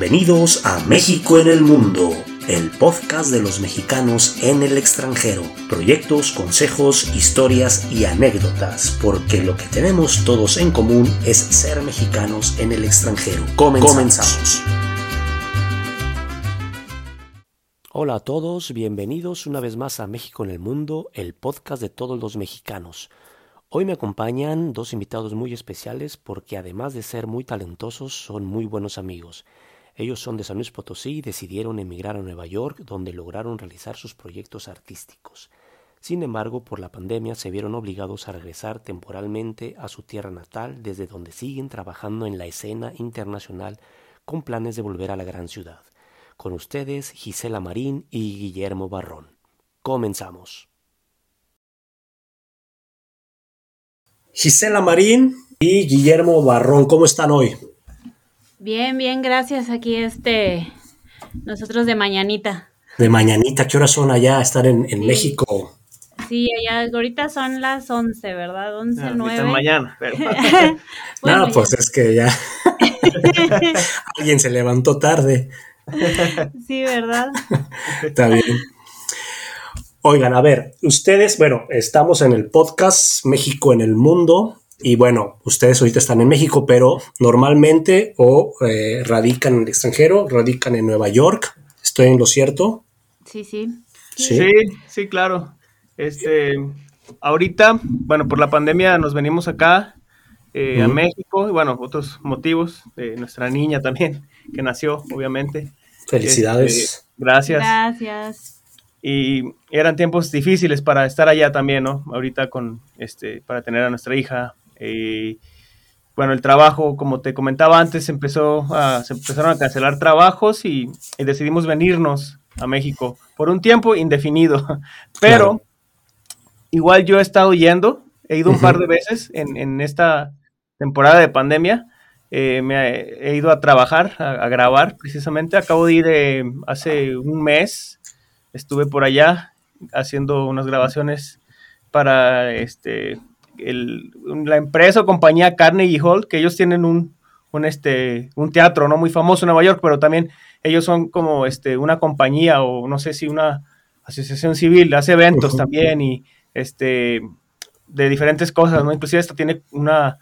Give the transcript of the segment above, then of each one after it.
Bienvenidos a México en el Mundo, el podcast de los mexicanos en el extranjero. Proyectos, consejos, historias y anécdotas, porque lo que tenemos todos en común es ser mexicanos en el extranjero. Comenzamos. Hola a todos, bienvenidos una vez más a México en el Mundo, el podcast de todos los mexicanos. Hoy me acompañan dos invitados muy especiales porque además de ser muy talentosos son muy buenos amigos. Ellos son de San Luis Potosí y decidieron emigrar a Nueva York donde lograron realizar sus proyectos artísticos. Sin embargo, por la pandemia se vieron obligados a regresar temporalmente a su tierra natal desde donde siguen trabajando en la escena internacional con planes de volver a la gran ciudad. Con ustedes Gisela Marín y Guillermo Barrón. Comenzamos. Gisela Marín y Guillermo Barrón, ¿cómo están hoy? Bien, bien, gracias. Aquí este, nosotros de mañanita. De mañanita, ¿qué horas son allá estar en, México? Sí, allá ahorita son las 11, ¿verdad? 11, no, 9. mañana, pero... no, pues es que ya alguien se levantó tarde. sí, ¿verdad? Está bien. Oigan, a ver, ustedes, bueno, estamos en el podcast México en el Mundo y bueno, ustedes ahorita están en México, pero normalmente o eh, radican en el extranjero, radican en Nueva York. ¿Estoy en lo cierto? Sí, sí. Sí, sí, claro. Este, ahorita, bueno, por la pandemia nos venimos acá eh, a México y bueno, otros motivos de nuestra niña también, que nació, obviamente. Felicidades. Este, gracias. Gracias y eran tiempos difíciles para estar allá también, ¿no? Ahorita con, este, para tener a nuestra hija. Y bueno, el trabajo, como te comentaba antes, empezó a, se empezaron a cancelar trabajos y, decidimos venirnos a México por un tiempo indefinido. Pero igual yo he estado yendo, he ido un par de veces en, en esta temporada de pandemia. Eh, me he, ido a trabajar, a, grabar precisamente. Acabo de ir eh, hace un mes estuve por allá haciendo unas grabaciones para este la empresa o compañía Carnegie Hall, que ellos tienen un, un, este, un teatro no muy famoso en Nueva York, pero también ellos son como este, una compañía o no sé si una asociación civil, hace eventos también y este, de diferentes cosas, ¿no? Inclusive esta tiene una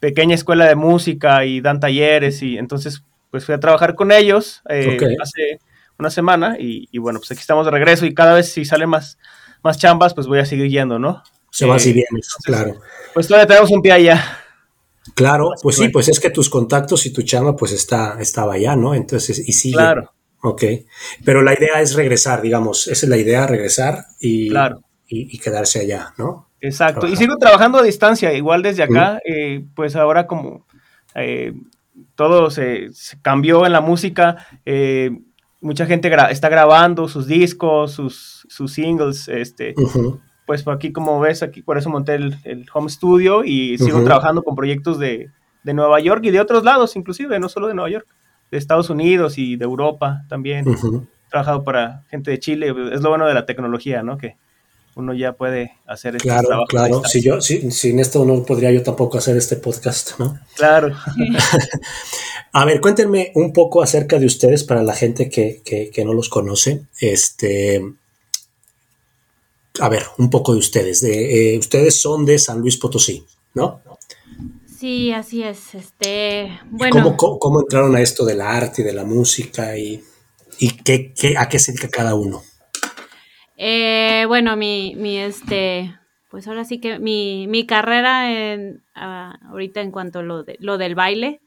pequeña escuela de música y dan talleres y entonces pues fui a trabajar con ellos eh, hace una semana y, bueno, pues aquí estamos de regreso y cada vez si salen más, más chambas, pues voy a seguir yendo, ¿no? Se va así bien, claro. Pues todavía tenemos un pie allá. Claro, pues sí, pues es que tus contactos y tu chamba pues está, estaba allá, ¿no? Entonces, y sigue. Claro. Ok, pero la idea es regresar, digamos, esa es la idea, regresar y, claro. y, quedarse allá, ¿no? Exacto, y sigo trabajando a distancia, igual desde acá, eh, pues ahora como eh, todo se, cambió en la música, eh, mucha gente está grabando sus discos, sus, sus singles, este, pues aquí como ves, aquí por eso monté el, home studio y sigo trabajando con proyectos de, Nueva York y de otros lados inclusive, no solo de Nueva York, de Estados Unidos y de Europa también. He trabajado para gente de Chile, es lo bueno de la tecnología, ¿no? Que uno ya puede hacer este Claro, claro. Si yo, si, sin esto no podría yo tampoco hacer este podcast, ¿no? Claro. A ver, cuéntenme un poco acerca de ustedes para la gente que, no los conoce. Este, a ver, un poco de ustedes. De, eh, ustedes son de San Luis Potosí, ¿no? Sí, así es. Este, bueno. ¿Cómo, entraron a esto del arte y de la música y, y qué, a qué se dedica cada uno? Eh, bueno, mi, mi, este, pues ahora sí que mi, mi carrera en, ah, ahorita en cuanto a lo, de, lo del baile,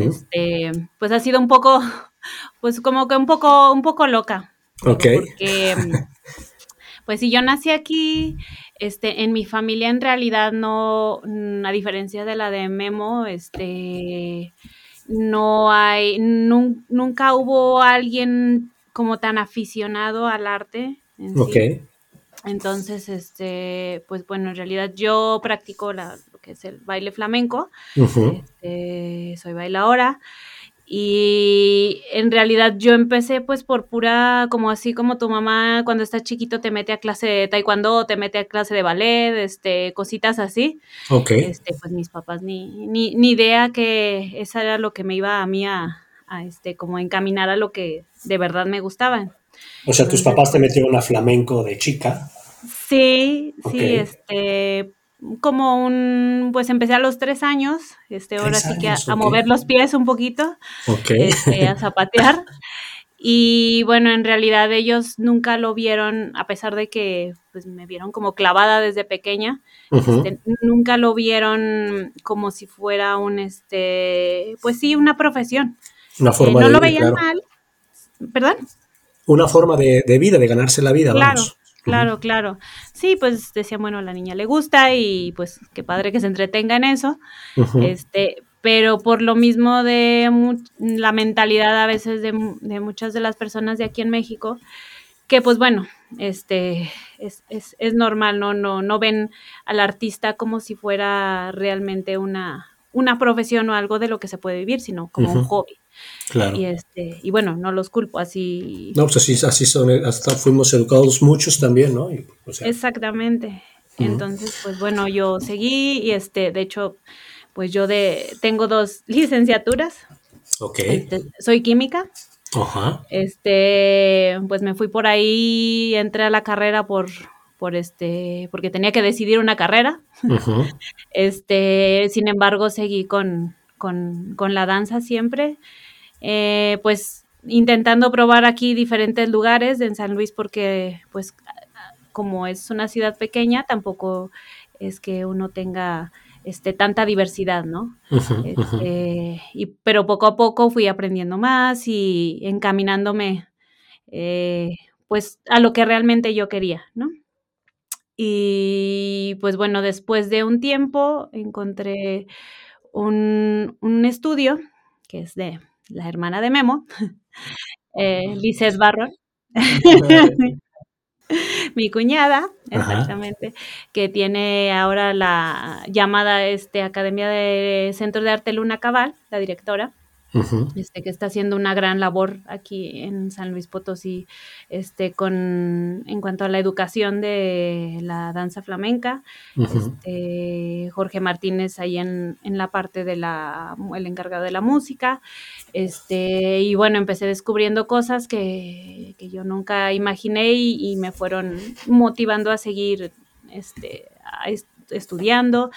este, pues ha sido un poco, pues como que un poco, un poco loca. Ok. Porque, pues si yo nací aquí, este, en mi familia en realidad no, a diferencia de la de Memo, este, no hay, nunca hubo alguien como tan aficionado al arte ok. Entonces, este, pues bueno, en realidad yo practico la, lo que es el baile flamenco, este, soy bailadora y en realidad yo empecé pues por pura, como así como tu mamá cuando estás chiquito te mete a clase de taekwondo, te mete a clase de ballet, este, cositas así. Ok. Este, pues mis papás ni, ni, ni idea que esa era lo que me iba a mí a, a, este, como encaminar a lo que de verdad me gustaba. O sea, tus papás te metieron a flamenco de chica. Sí, sí, este, como un, pues empecé a los tres años, este, ahora sí que a, mover los pies un poquito, este, a zapatear. Y bueno, en realidad ellos nunca lo vieron, a pesar de que pues, me vieron como clavada desde pequeña, este, nunca lo vieron como si fuera un, este, pues sí, una profesión. Una forma eh, no lo veían mal, ¿perdón? Una forma de, vida, de ganarse la vida, claro. Claro, claro. Sí, pues decían, bueno, a la niña le gusta y pues qué padre que se entretenga en eso. Este, pero por lo mismo de la mentalidad a veces de, muchas de las personas de aquí en México, que pues bueno, este es, es, es, normal, ¿no? No, no ven al artista como si fuera realmente una, una profesión o algo de lo que se puede vivir, sino como un hobby. Claro. Y este, y bueno, no los culpo, así. No, pues así, así son, hasta fuimos educados muchos también, ¿no? Exactamente. Entonces, pues bueno, yo seguí y este, de hecho, pues yo de, tengo dos licenciaturas. Ok. Este, soy química. Ajá. Este, pues me fui por ahí, entré a la carrera por, por este, porque tenía que decidir una carrera. Este, sin embargo, seguí con, con, con la danza siempre. Eh, pues intentando probar aquí diferentes lugares en San Luis porque pues como es una ciudad pequeña, tampoco es que uno tenga este, tanta diversidad, ¿no? Este, y, pero poco a poco fui aprendiendo más y encaminándome eh, pues a lo que realmente yo quería, ¿no? Y pues bueno, después de un tiempo encontré un, estudio que es de la hermana de Memo, eh, Lices Barro. mi cuñada, exactamente, que tiene ahora la llamada este, Academia de Centro de Arte Luna Cabal, la directora este, que está haciendo una gran labor aquí en San Luis Potosí, este, con, en cuanto a la educación de la danza flamenca. este, Jorge Martínez ahí en, en, la parte de la, el encargado de la música. Este, y bueno, empecé descubriendo cosas que, que yo nunca imaginé y, me fueron motivando a seguir este, estudiando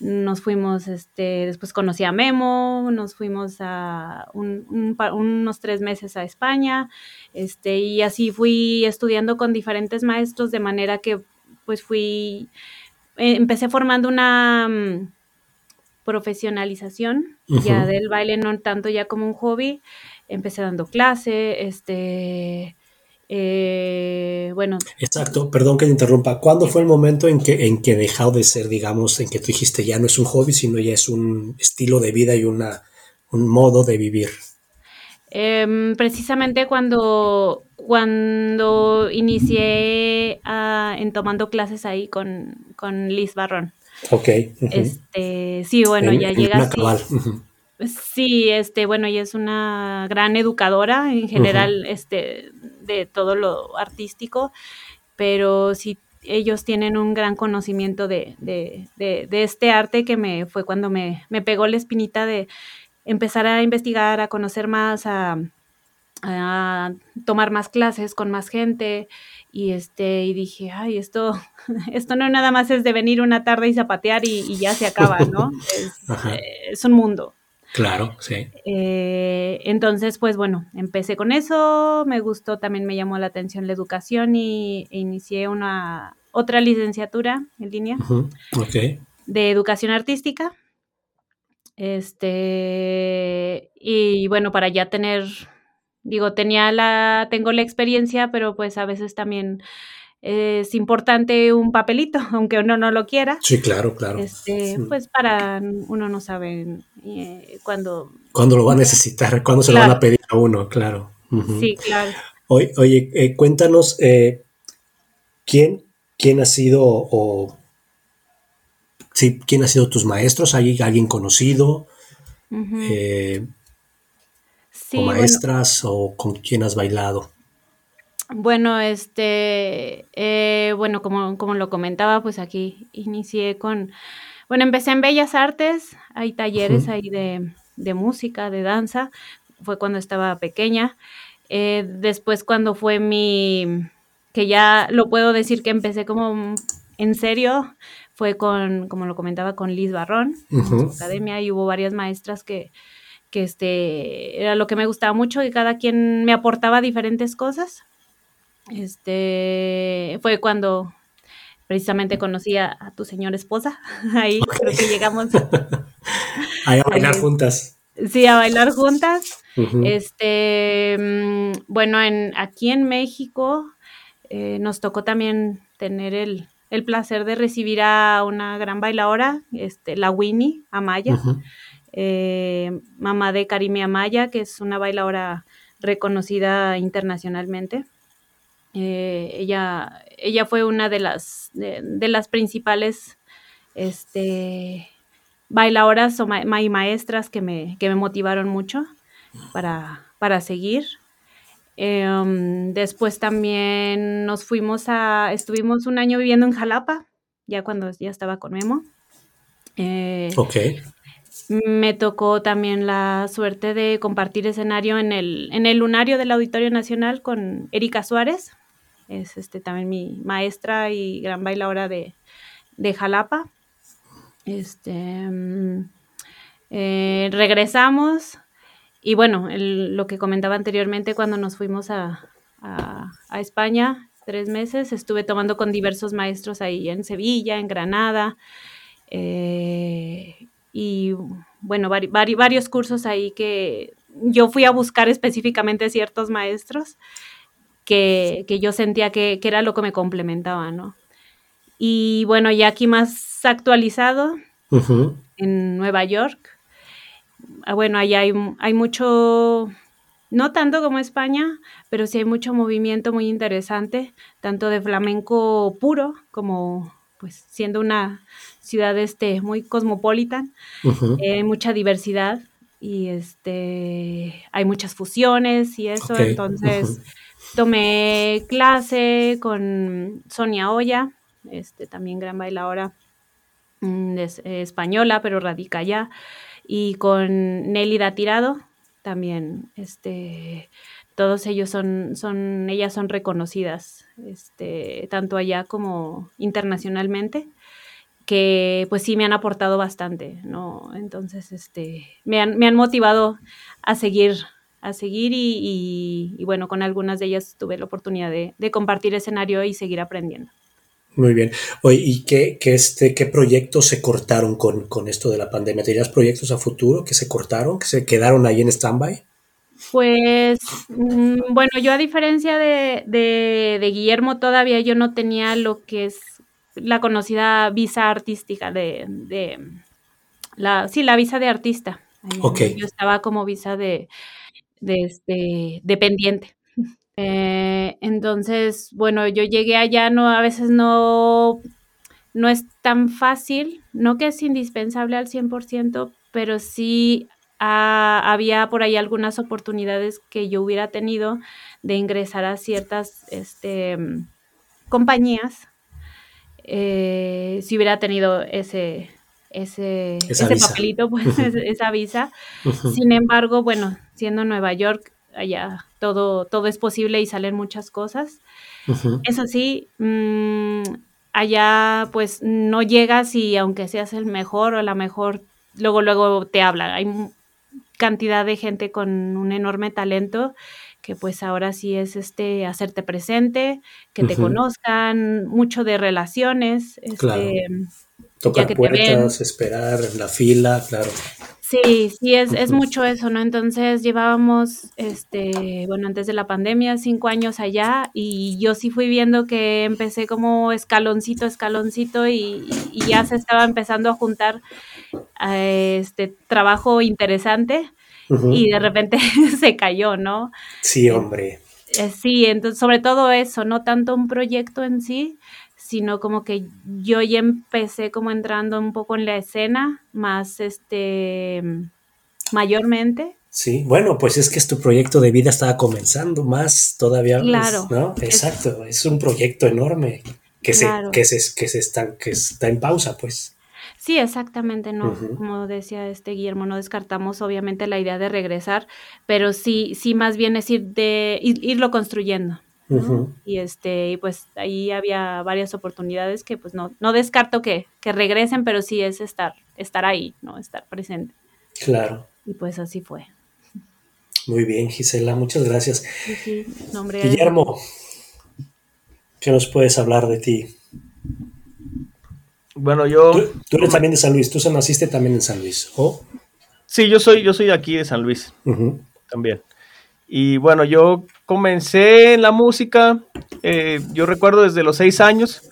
nos fuimos, este, después conocí a Memo, nos fuimos a unos tres meses a España, este, y así fui estudiando con diferentes maestros de manera que pues fui, eh, empecé formando una mm, profesionalización ya del baile, no tanto ya como un hobby, empecé dando clase, este, eh, bueno. Exacto, perdón que te interrumpa. ¿Cuándo fue el momento en que, en que dejó de ser, digamos, en que tú dijiste ya no es un hobby, sino ya es un estilo de vida y una, un modo de vivir? Em, precisamente cuando, cuando inicié en tomando clases ahí con, con Liz Barrón. Ok. Este, sí, bueno, ya llega Sí, este, bueno, ella es una gran educadora en general, este, de todo lo artístico, pero sí ellos tienen un gran conocimiento de, de, de, este arte que me fue cuando me, me, pegó la espinita de empezar a investigar, a conocer más, a, a tomar más clases con más gente y este y dije ay esto esto no nada más es de venir una tarde y zapatear y, ya se acaba no es un mundo Claro, sí. Eh, entonces, pues bueno, empecé con eso, me gustó, también me llamó la atención la educación y e inicié una otra licenciatura en línea de educación artística. Este, y bueno, para ya tener, digo, tenía la, tengo la experiencia, pero pues a veces también es importante un papelito, aunque uno no lo quiera. Sí, claro, claro. Este, Pues para uno no sabe eh, cuándo. Cuándo lo va a necesitar, cuándo se lo van a pedir a uno, claro. Sí, claro. Oye, oye eh, cuéntanos, eh, ¿quién, ¿quién ha sido o sí, quién ha sido tus maestros? ¿Hay alguien conocido? o maestras o con quién has bailado? Bueno, este, eh, bueno, como, como lo comentaba, pues aquí inicié con, bueno, empecé en Bellas Artes, hay talleres ahí de, de música, de danza, fue cuando estaba pequeña. Eh, después cuando fue mi, que ya lo puedo decir que empecé como en serio, fue con, como lo comentaba, con Liz Barrón, en su academia, y hubo varias maestras que, que este, era lo que me gustaba mucho y cada quien me aportaba diferentes cosas. Este, fue cuando precisamente conocí a, tu señora esposa, ahí creo que llegamos. a bailar juntas. Sí, a bailar juntas. Este, mm, bueno, en, aquí en México eh, nos tocó también tener el, el, placer de recibir a una gran bailadora, este, la Winnie Amaya, eh, mamá de Karime Amaya, que es una bailadora reconocida internacionalmente. Eh, ella, ella fue una de las, de, las principales este, bailadoras o maestras que me, que me motivaron mucho para, para seguir. Em, después también nos fuimos a, estuvimos un año viviendo en Jalapa, ya cuando ya estaba con Memo. Eh, ok. Me tocó también la suerte de compartir escenario en el, en el lunario del Auditorio Nacional con Erika Suárez, es este, también mi maestra y gran bailadora de, de Jalapa. Este, mm, eh, regresamos y bueno, lo que comentaba anteriormente cuando nos fuimos a, España, tres meses, estuve tomando con diversos maestros ahí en Sevilla, en Granada, eh, y bueno, varios cursos ahí que yo fui a buscar específicamente ciertos maestros que, yo sentía que, era lo que me complementaba, ¿no? Y bueno, ya aquí más actualizado, en Nueva York, ah, bueno, allá hay, hay mucho, no tanto como España, pero sí hay mucho movimiento muy interesante, tanto de flamenco puro como pues siendo una ciudad este muy cosmopolita, eh, mucha diversidad y este hay muchas fusiones y eso, entonces tomé clase con Sonia Olla, este también gran bailadora mm, española, pero radica allá, y con Nélida Tirado, también, este, todos ellos son, son, ellas son reconocidas, este, tanto allá como internacionalmente, que pues sí me han aportado bastante, ¿no? Entonces, este, me han, me han motivado a seguir, a seguir y, bueno, con algunas de ellas tuve la oportunidad de, de compartir escenario y seguir aprendiendo. Muy bien. Oye, ¿y qué, qué, este, qué proyectos se cortaron con, con esto de la pandemia? ¿Tenías proyectos a futuro que se cortaron, que se quedaron ahí en stand-by? Pues, mm, bueno, yo a diferencia de, de, de, Guillermo, todavía yo no tenía lo que es la conocida visa artística de, de la, sí, la visa de artista. Okay. Yo estaba como visa de, de este, dependiente. Eh, entonces, bueno, yo llegué allá, no, a veces no, no es tan fácil, no que es indispensable al 100%, pero sí había por ahí algunas oportunidades que yo hubiera tenido de ingresar a ciertas este, compañías eh, si hubiera tenido ese, ese, papelito, pues esa visa. Sin embargo, bueno, siendo Nueva York, allá todo, todo es posible y salen muchas cosas. Eso sí, mm, allá pues no llegas y aunque seas el mejor o la mejor, luego, luego te hablan. Hay cantidad de gente con un enorme talento que pues ahora sí es este hacerte presente, que te conozcan, mucho de relaciones, este, tocar puertas, esperar en la fila, claro. Sí, sí, es, es mucho eso, ¿no? Entonces llevábamos, este, bueno, antes de la pandemia, cinco años allá y yo sí fui viendo que empecé como escaloncito, escaloncito y, ya se estaba empezando a juntar este trabajo interesante y de repente se cayó, ¿no? Sí, hombre. Eh, sí, entonces sobre todo eso, no tanto un proyecto en sí, sino como que yo ya empecé como entrando un poco en la escena, más este, mayormente. Sí, bueno, pues es que tu proyecto de vida estaba comenzando más todavía, claro, ¿no? Exacto, es, un proyecto enorme que, se, que, se, que, se está, que está en pausa, pues. Sí, exactamente, no, como decía este Guillermo, no descartamos obviamente la idea de regresar, pero sí, sí más bien es ir de irlo construyendo. Y este, y pues ahí había varias oportunidades que pues no, no descarto que, que regresen, pero sí es estar, estar ahí, ¿no? Estar presente. Claro. Y pues así fue. Muy bien, Gisela, muchas gracias. Guillermo, ¿qué nos puedes hablar de ti? Bueno, yo... Tú, eres también de San Luis, tú naciste también en San Luis, ¿o? Sí, yo soy, yo soy de aquí de San Luis, también. Y bueno, yo comencé en la música, eh, yo recuerdo desde los seis años,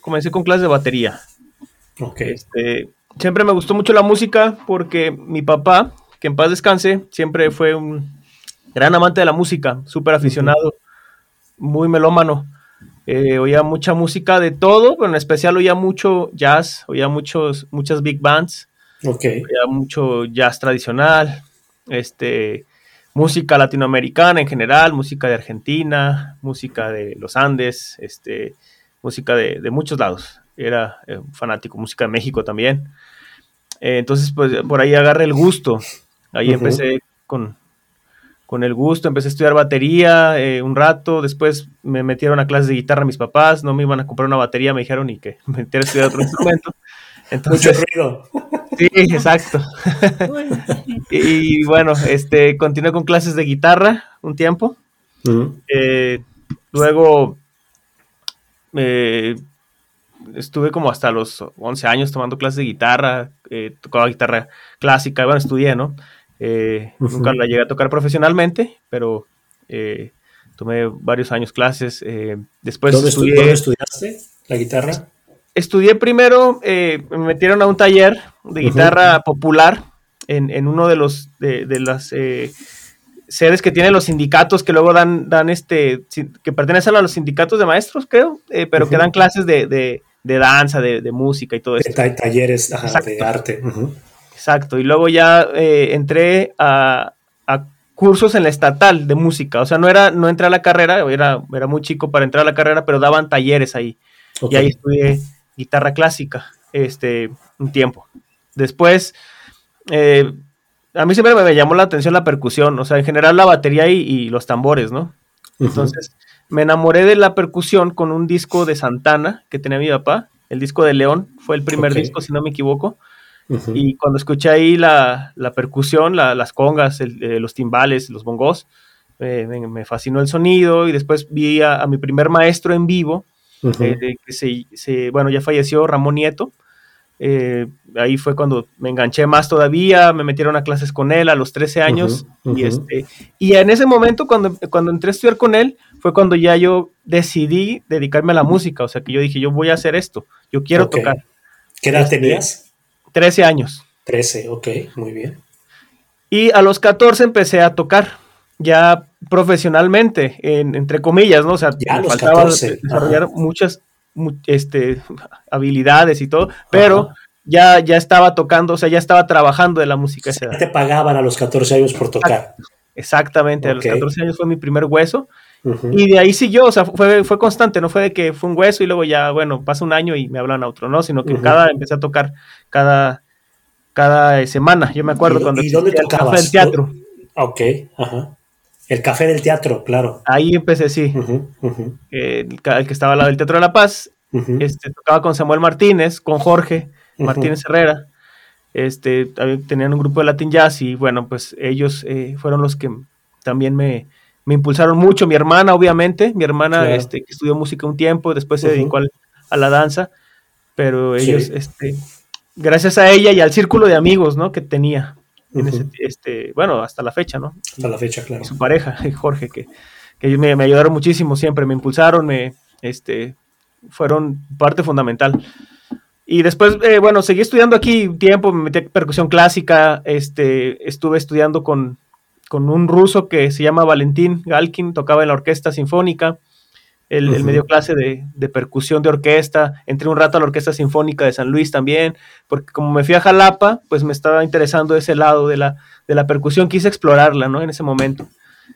comencé con clases de batería. Ok. Este, siempre me gustó mucho la música porque mi papá, que en paz descanse, siempre fue un gran amante de la música, súper aficionado, muy melómano. Eh, oía mucha música de todo, pero en especial oía mucho jazz, oía muchos, muchas big bands, okay. oía mucho jazz tradicional, este, música latinoamericana en general, música de Argentina, música de los Andes, este, música de, muchos lados. Era eh, fanático, música de México también. Eh, entonces, pues por ahí agarré el gusto. Ahí empecé con, con el gusto, empecé a estudiar batería eh, un rato, después me metieron a clases de guitarra mis papás, no me iban a comprar una batería, me dijeron y que me metiera a estudiar otro instrumento. Entonces, Mucho ruido. Sí, exacto. y, bueno, este, continué con clases de guitarra un tiempo. Eh, luego eh, estuve como hasta los 11 años tomando clases de guitarra, tocaba guitarra clásica, bueno, estudié, ¿no? Eh, nunca la llegué a tocar profesionalmente, pero eh, tomé varios años clases. Eh, después ¿Dónde, estudiaste la guitarra? Estudié primero, me metieron a un taller de guitarra popular en, uno de los de, las sedes que tienen los sindicatos que luego dan, dan este, que pertenecen a los sindicatos de maestros, creo, pero que dan clases de, danza, de, música y todo eso. Talleres de arte. Exacto, y luego ya eh, entré a, cursos en la estatal de música, o sea, no era, no entré a la carrera, era, era muy chico para entrar a la carrera, pero daban talleres ahí, y ahí estudié guitarra clásica, este, un tiempo. Después, eh, a mí siempre me llamó la atención la percusión, o sea, en general la batería y, los tambores, ¿no? Entonces, me enamoré de la percusión con un disco de Santana que tenía mi papá, el disco de León, fue el primer disco, si no me equivoco, y cuando escuché ahí la, percusión, las congas, eh, los timbales, los bongos, me, fascinó el sonido y después vi a, mi primer maestro en vivo, eh, que se, bueno, ya falleció Ramón Nieto. Eh, ahí fue cuando me enganché más todavía, me metieron a clases con él a los 13 años y, este, y en ese momento cuando, cuando entré a estudiar con él fue cuando ya yo decidí dedicarme a la música, o sea que yo dije yo voy a hacer esto, yo quiero tocar. ¿Qué edad este, tenías? 13 años. 13, ok, muy bien. Y a los 14 empecé a tocar, ya profesionalmente, entre comillas, ¿no? O sea, me faltaba desarrollar muchas este, habilidades y todo, pero ya, ya estaba tocando, o sea, ya estaba trabajando de la música. O te pagaban a los 14 años por tocar. Exactamente, a los 14 años fue mi primer hueso. Y de ahí siguió, o sea, fue, fue constante, no fue de que fue un hueso y luego ya, bueno, pasa un año y me hablan a otro, ¿no? Sino que cada, empecé a tocar cada, cada semana. Yo me acuerdo cuando... ¿Y dónde tocabas? El café del teatro. Ok, ajá. El café del teatro, claro. Ahí empecé, sí. el, que estaba al lado del Teatro de la Paz. este, tocaba con Samuel Martínez, con Jorge Martínez Herrera. Este, tenían un grupo de Latin Jazz y bueno, pues ellos eh, fueron los que también me, me impulsaron mucho. Mi hermana, obviamente, mi hermana este, que estudió música un tiempo, después se dedicó a la danza, pero ellos, este, gracias a ella y al círculo de amigos, ¿no? Que tenía, este, bueno, hasta la fecha, ¿no? Hasta la fecha, claro. su pareja, Jorge, que, que me, me, ayudaron muchísimo siempre, me impulsaron, me, este, fueron parte fundamental. Y después, eh, bueno, seguí estudiando aquí un tiempo, me metí a percusión clásica, este, estuve estudiando con, con un ruso que se llama Valentín Galkin, tocaba en la orquesta sinfónica, el, medio clase de, percusión de orquesta, entré un rato a la Orquesta Sinfónica de San Luis también, porque como me fui a Jalapa, pues me estaba interesando ese lado de la, de la percusión, quise explorarla, ¿no? En ese momento.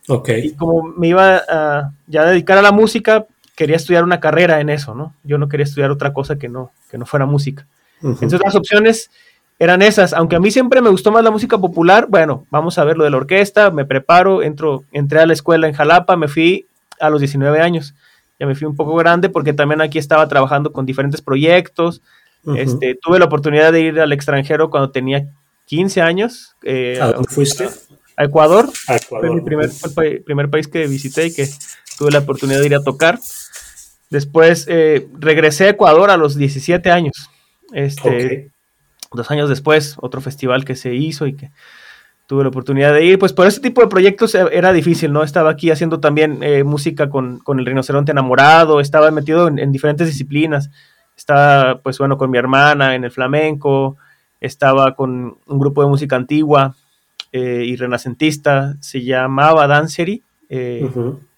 Ok. Y como me iba a ya dedicar a la música, quería estudiar una carrera en eso, ¿no? Yo no quería estudiar otra cosa que no, que no fuera música. Entonces las opciones eran esas, aunque a mí siempre me gustó más la música popular, bueno, vamos a ver lo de la orquesta, me preparo, entro, entré a la escuela en Jalapa, me fui a los 19 años, ya me fui un poco grande porque también aquí estaba trabajando con diferentes proyectos, este, tuve la oportunidad de ir al extranjero cuando tenía 15 años. Eh, ¿A dónde fuiste? A Ecuador. Fue mi primer, el primer país que visité y que tuve la oportunidad de ir a tocar. Después eh, regresé a Ecuador a los 17 años. Este, Dos años después, otro festival que se hizo y que tuve la oportunidad de ir. Pues por ese tipo de proyectos e, era difícil, ¿no? Estaba aquí haciendo también eh, música con, con, el rinoceronte enamorado, estaba metido en, diferentes disciplinas. Estaba, pues bueno, con mi hermana en el flamenco, estaba con un grupo de música antigua eh, y renacentista, se llamaba Dancery.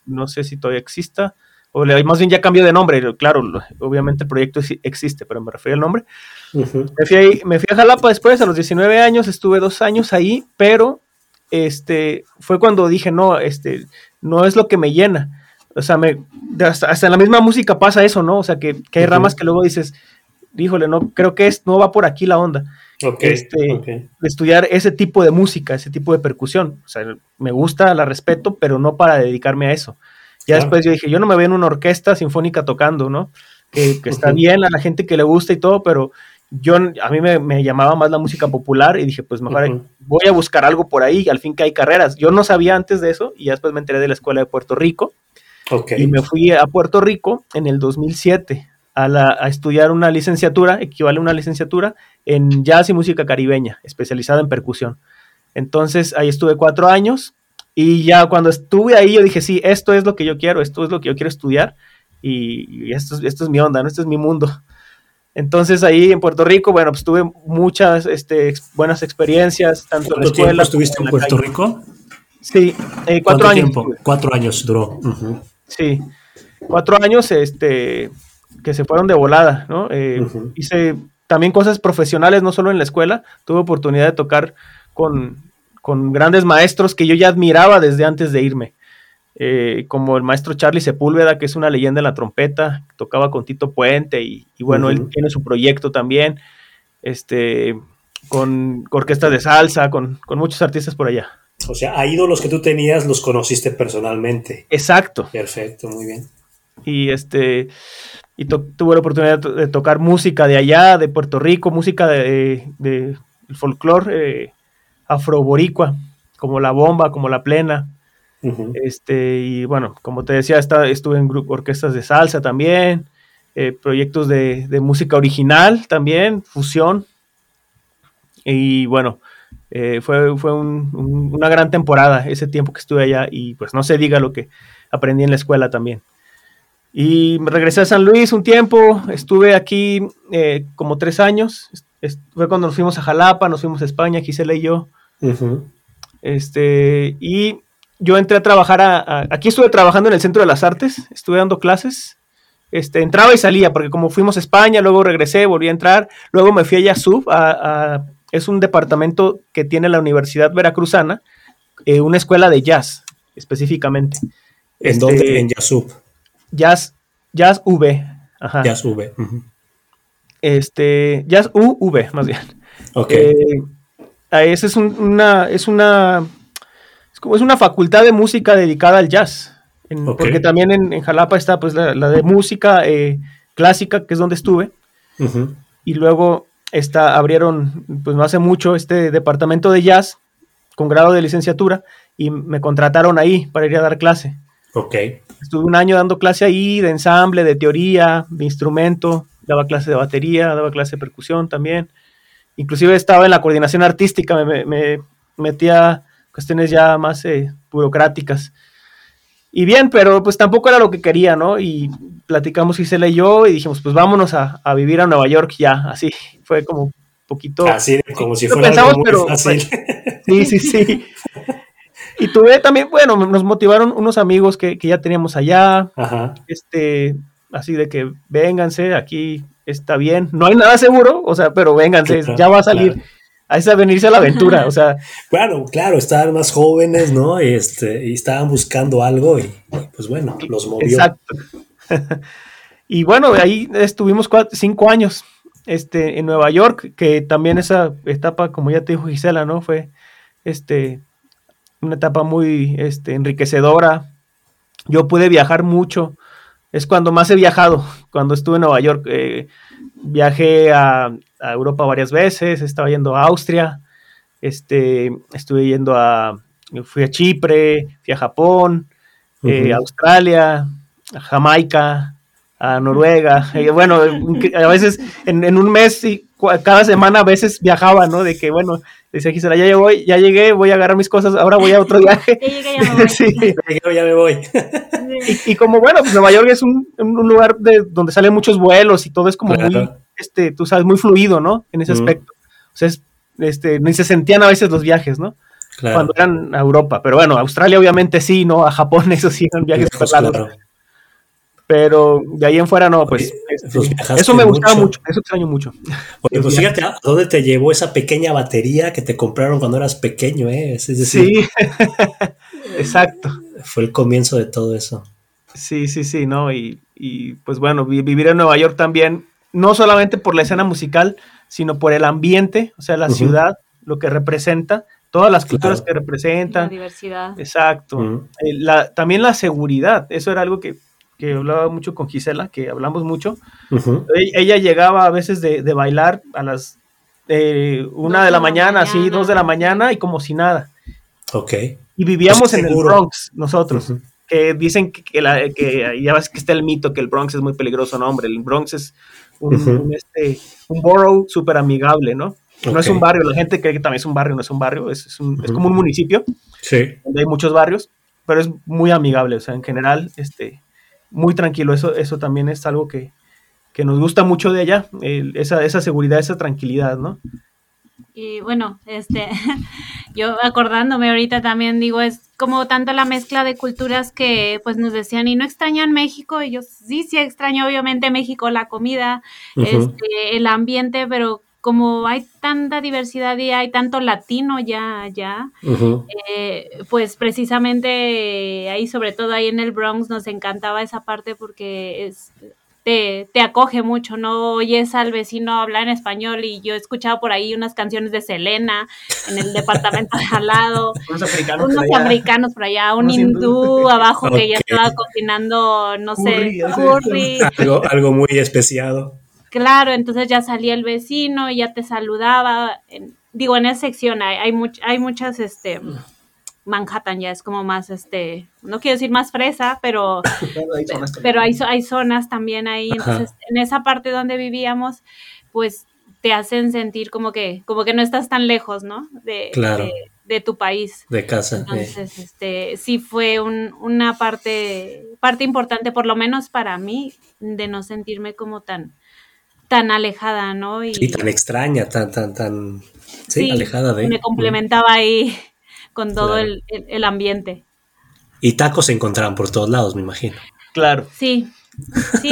No sé si todavía exista o más bien ya cambió de nombre, claro, obviamente el proyecto existe, pero me refiero al nombre. Me, fui me, fui a Jalapa después, a los 19 años, estuve dos años ahí, pero este, fue cuando dije, no, este, no es lo que me llena. O sea, me, hasta, en la misma música pasa eso, ¿no? O sea, que, hay ramas que luego dices, híjole, no, creo que es, no va por aquí la onda. este, De estudiar ese tipo de música, ese tipo de percusión. O sea, me gusta, la respeto, pero no para dedicarme a eso. Ya después yo dije, yo no me veo en una orquesta sinfónica tocando, ¿no? Que, está bien a la gente que le gusta y todo, pero yo a mí me, llamaba más la música popular y dije, pues mejor voy a buscar algo por ahí, al fin que hay carreras. Yo no sabía antes de eso y ya después me enteré de la escuela de Puerto Rico. Y me fui a Puerto Rico en el 2007 a, a, estudiar una licenciatura, equivale a una licenciatura en jazz y música caribeña, especializada en percusión. Entonces ahí estuve cuatro años y ya cuando estuve ahí, yo dije, sí, esto es lo que yo quiero, esto es lo que yo quiero estudiar y, esto, esto es mi onda, ¿no? Esto es mi mundo. Entonces ahí en Puerto Rico, bueno, pues tuve muchas este, buenas experiencias, tanto en la escuela. estuviste en, Puerto Rico? Sí, eh, cuatro años. Tiempo? Cuatro años duró. Sí, cuatro años este, que se fueron de volada, ¿no? Eh, hice también cosas profesionales, no solo en la escuela, tuve oportunidad de tocar con con grandes maestros que yo ya admiraba desde antes de irme. Eh, como el maestro Charlie Sepúlveda, que es una leyenda en la trompeta, tocaba con Tito Puente y, bueno, él tiene su proyecto también, este, con, orquesta de salsa, con, muchos artistas por allá. O sea, a ídolos que tú tenías los conociste personalmente. Exacto. Perfecto, muy bien. Y este, y tuve la oportunidad de, tocar música de allá, de Puerto Rico, música de, de, folclore eh, afroboricua, como la bomba, como la plena. Este, y bueno, como te decía, estuve en orquestas de salsa también, eh, proyectos de, música original también, fusión. Y bueno, eh, fue, fue una gran temporada ese tiempo que estuve allá y pues no se diga lo que aprendí en la escuela también. Y regresé a San Luis un tiempo, estuve aquí eh, como tres años, fue cuando nos fuimos a Jalapa, nos fuimos a España, Gisela y yo, este, y yo entré a trabajar, a, aquí estuve trabajando en el Centro de las Artes, estuve dando clases, este, entraba y salía, porque como fuimos a España, luego regresé, volví a entrar, luego me fui a Yasub, a, es un departamento que tiene la Universidad Veracruzana, eh, una escuela de jazz, específicamente. ¿En este, dónde? En Yasub. Jazz, Jazz V. Jazz V. Este, Jazz UV, más bien. Ok. Eh, esa es una, es una, es como es una facultad de música dedicada al jazz. Porque también en, Jalapa está pues la, de música eh, clásica, que es donde estuve. Y luego está, abrieron, pues no hace mucho, este departamento de jazz con grado de licenciatura y me contrataron ahí para ir a dar clase. Ok. Estuve un año dando clase ahí de ensamble, de teoría, de instrumento, daba clase de batería, daba clase de percusión también. Inclusive estaba en la coordinación artística, me, metía cuestiones ya más eh, burocráticas. Y bien, pero pues tampoco era lo que quería, ¿no? Y platicamos Gisela y yo y dijimos, pues vámonos a, vivir a Nueva York ya, así. Fue como poquito... Así, como si fuera algo muy fácil. sí, sí, sí. Y tuve también, bueno, nos motivaron unos amigos que, que ya teníamos allá. Ajá. Este, así de que vénganse, aquí está bien. No hay nada seguro, o sea, pero vénganse, ya va a salir. A esa venirse a la aventura, o sea. Claro, claro, estaban más jóvenes, ¿no? Y, este, y estaban buscando algo y, pues bueno, los movió. Exacto. y bueno, ahí estuvimos cinco años. este, en Nueva York, que también esa etapa, como ya te dijo Gisela, ¿no? Fue este, una etapa muy este, enriquecedora. Yo pude viajar mucho. Es cuando más he viajado, cuando estuve en Nueva York. Eh, viajé a, Europa varias veces, estaba yendo a Austria, este, estuve yendo a, fui a Chipre, fui a Japón, eh, Australia, a Jamaica, a Noruega. Y bueno, a veces en, un mes y cada semana a veces viajaba, ¿no? De que, bueno, decía Gisela, ya, voy, ya llegué, voy a agarrar mis cosas, ahora voy a otro viaje. ya llegué, ya me voy. sí. ya me voy. y, como, bueno, pues Nueva York es un, lugar de, donde salen muchos vuelos y todo es como muy, este, tú sabes, muy fluido, ¿no? En ese aspecto. O sea, este, ni se sentían a veces los viajes, ¿no? Cuando eran a Europa. Pero bueno, Australia obviamente sí, ¿no? A Japón, eso sí eran viajes claro. Pero de ahí en fuera no, pues, este, eso me gustaba mucho. eso extraño mucho. Oye, pues fíjate, ¿a dónde te llevó esa pequeña batería que te compraron cuando eras pequeño, eh? sí, exacto. Fue el comienzo de todo eso. Sí, sí, sí, ¿no? Y, y pues bueno, vivir en Nueva York también, no solamente por la escena musical, sino por el ambiente, o sea, la ciudad, lo que representa, todas las culturas que representan. La diversidad. Exacto. Eh, la, también la seguridad, eso era algo que que hablaba mucho con Gisela, que hablamos mucho. ella, llegaba a veces de, bailar a las eh, una de la, mañana, así, dos de la mañana, y como si nada. Ok. Y vivíamos en el Bronx, nosotros. Que dicen que, la, que, ya ves que está el mito que el Bronx es muy peligroso, no, hombre. El Bronx es un, este, un borough súper amigable, ¿no? No es un barrio, la gente cree que también es un barrio, no es un barrio, es, es, un, es como un municipio. Sí. Donde hay muchos barrios, pero es muy amigable, o sea, en general, este, muy tranquilo. Eso, eso también es algo que, nos gusta mucho de ella, esa, esa seguridad, esa tranquilidad, ¿no? Y bueno, este, yo acordándome ahorita también digo, es como tanto la mezcla de culturas que pues nos decían, y no extrañan México, y yo sí, sí extraño obviamente México, la comida, este, el ambiente, pero como hay tanta diversidad y hay tanto latino ya, ya, eh, pues precisamente ahí, sobre todo ahí en el Bronx, nos encantaba esa parte porque es, te, te, acoge mucho, ¿no? Oyes al vecino hablar en español y yo he escuchado por ahí unas canciones de Selena en el departamento de al lado, unos africanos, por allá, un hindú abajo que ya estaba cocinando, no sé, curry. Algo, algo muy especiado. Claro, entonces ya salía el vecino y ya te saludaba. digo, en esa sección hay, hay, hay muchas, este, Manhattan ya es como más, este, no quiero decir más fresa, pero, pero hay, hay, zonas también ahí. Entonces, en esa parte donde vivíamos, pues te hacen sentir como que, como que no estás tan lejos, ¿no? De, de, tu país. De casa. Entonces, este, sí fue un, una parte, parte importante, por lo menos para mí, de no sentirme como tan, tan alejada, ¿no? Y, sí, tan extraña, tan, tan, tan, sí, alejada de... Me complementaba ahí con todo el, ambiente. Y tacos se encontraban por todos lados, me imagino. Claro. Sí, sí,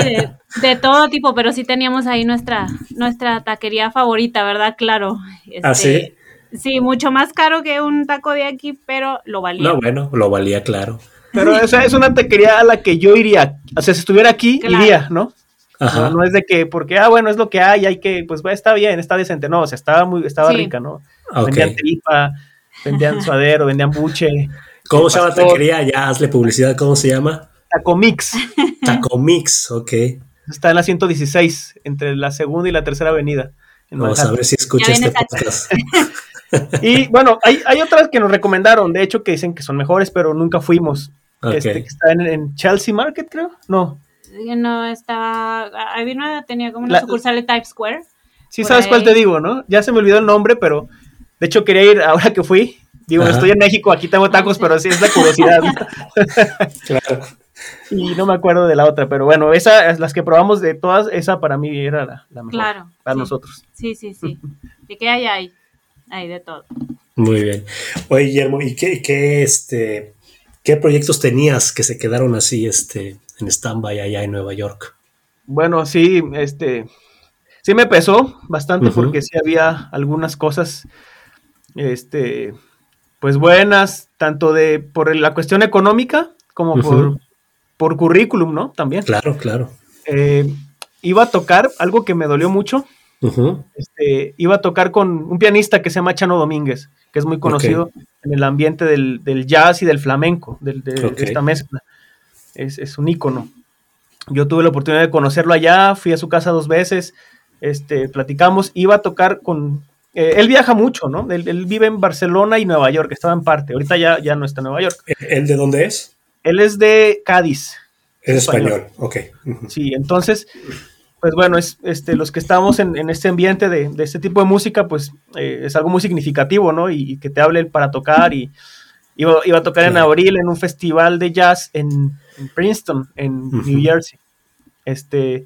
de, todo tipo, pero sí teníamos ahí nuestra, nuestra taquería favorita, ¿verdad? Claro. ¿Ah, sí? Este, sí, mucho más caro que un taco de aquí, pero lo valía. No, bueno, lo valía, claro. Pero esa es una taquería a la que yo iría. O sea, si estuviera aquí, iría, ¿no? No, es de que, porque, ah, bueno, es lo que hay, hay que, pues está bien, está decente. No, o sea, estaba muy, estaba rica, ¿no? Vendían tripa, vendían suadero, vendían buche. ¿Cómo se llama la taquería? Ya hazle publicidad, ¿cómo se llama? Tacomix. Tacomix, ok. Está en la 116, entre la segunda y la tercera avenida. Vamos a ver si escucha este podcast. y bueno, hay, hay, otras que nos recomendaron, de hecho, que dicen que son mejores, pero nunca fuimos. Este, que está en Chelsea Market, creo. No, no estaba, había una, tenía como una sucursal de Times Square. Sí, sabes cuál te digo, ¿no? Ya se me olvidó el nombre, pero de hecho quería ir ahora que fui. Digo, estoy en México, aquí tengo tacos, pero sí es la curiosidad. claro. Y no me acuerdo de la otra, pero bueno, esa, las que probamos de todas, esa para mí era la, mejor. Claro. Para nosotros. Sí, sí, sí. ¿Y qué hay ahí? Hay de todo. Muy bien. Oye, Guillermo, ¿y qué, qué, este, qué proyectos tenías que se quedaron así, este, en stand-by allá en Nueva York. Bueno, sí, este, sí me pesó bastante porque sí había algunas cosas, este, pues buenas, tanto de por la cuestión económica como por, por currículum, ¿no? También. Claro, claro. Eh, iba a tocar algo que me dolió mucho, este, iba a tocar con un pianista que se llama Chano Domínguez, que es muy conocido en el ambiente del, jazz y del flamenco, de, esta mezcla. Es, es, un ícono. Yo tuve la oportunidad de conocerlo allá, fui a su casa dos veces, este, platicamos, iba a tocar con... Eh, él viaja mucho, ¿no? Él, vive en Barcelona y Nueva York, estaba en parte, ahorita ya, ya no está en Nueva York. ¿Él de dónde es? Él es de Cádiz. Es español, ok. Sí, entonces, pues bueno, es, este, los que estamos en, este ambiente de, este tipo de música, pues eh, es algo muy significativo, ¿no? Y, que te hable para tocar y iba, a tocar en abril en un festival de jazz en, Princeton, en New Jersey. Este,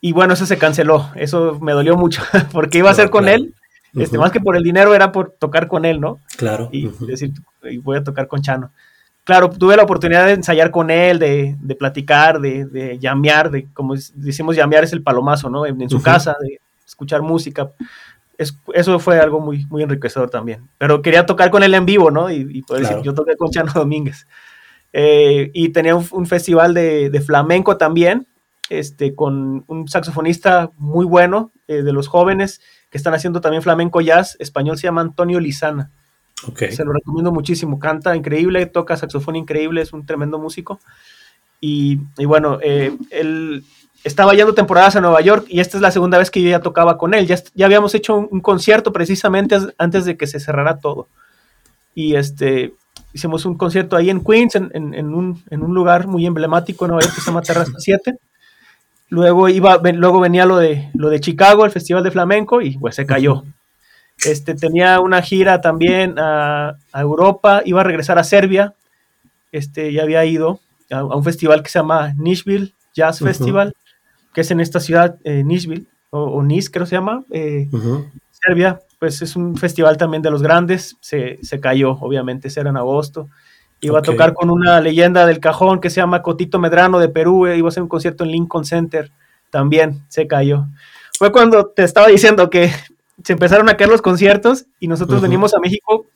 y bueno, eso se canceló, eso me dolió mucho, porque iba a ser con él, este, más que por el dinero era por tocar con él, ¿no? Claro. Y decir, voy a tocar con Chano. Claro, tuve la oportunidad de ensayar con él, de, de platicar, de, de, llamear, de como decimos, llamear es el palomazo, ¿no? En, su casa, de escuchar música. eso fue algo muy, muy enriquecedor también. Pero quería tocar con él en vivo, ¿no? Y, y decir, yo toqué con Chano Domínguez. Eh, y tenía un, festival de, de, flamenco también, este, con un saxofonista muy bueno eh, de los jóvenes que están haciendo también flamenco jazz español, se llama Antonio Lizana. Se lo recomiendo muchísimo, canta increíble, toca saxofón increíble, es un tremendo músico. Y, bueno, eh, él estaba yendo temporadas a Nueva York y esta es la segunda vez que yo ya tocaba con él. Ya, ya habíamos hecho un, concierto precisamente antes de que se cerrara todo. Y este, hicimos un concierto ahí en Queens, en, en, un, en un, lugar muy emblemático en Nueva York que se llama Terraza 7. Luego, iba, luego venía lo de, lo de Chicago, el Festival de Flamenco, y pues se cayó. Este, tenía una gira también a, Europa, iba a regresar a Serbia, este, ya había ido a, un festival que se llama Nishville Jazz Festival, que es en esta ciudad, eh, Nishville, o, o, Nis creo que se llama, eh, Serbia, pues es un festival también de los grandes, se, cayó, obviamente, era en agosto. Iba a tocar con una leyenda del cajón que se llama Cotito Medrano de Perú, iba a hacer un concierto en Lincoln Center, también se cayó. Fue cuando te estaba diciendo que se empezaron a caer los conciertos y nosotros venimos a México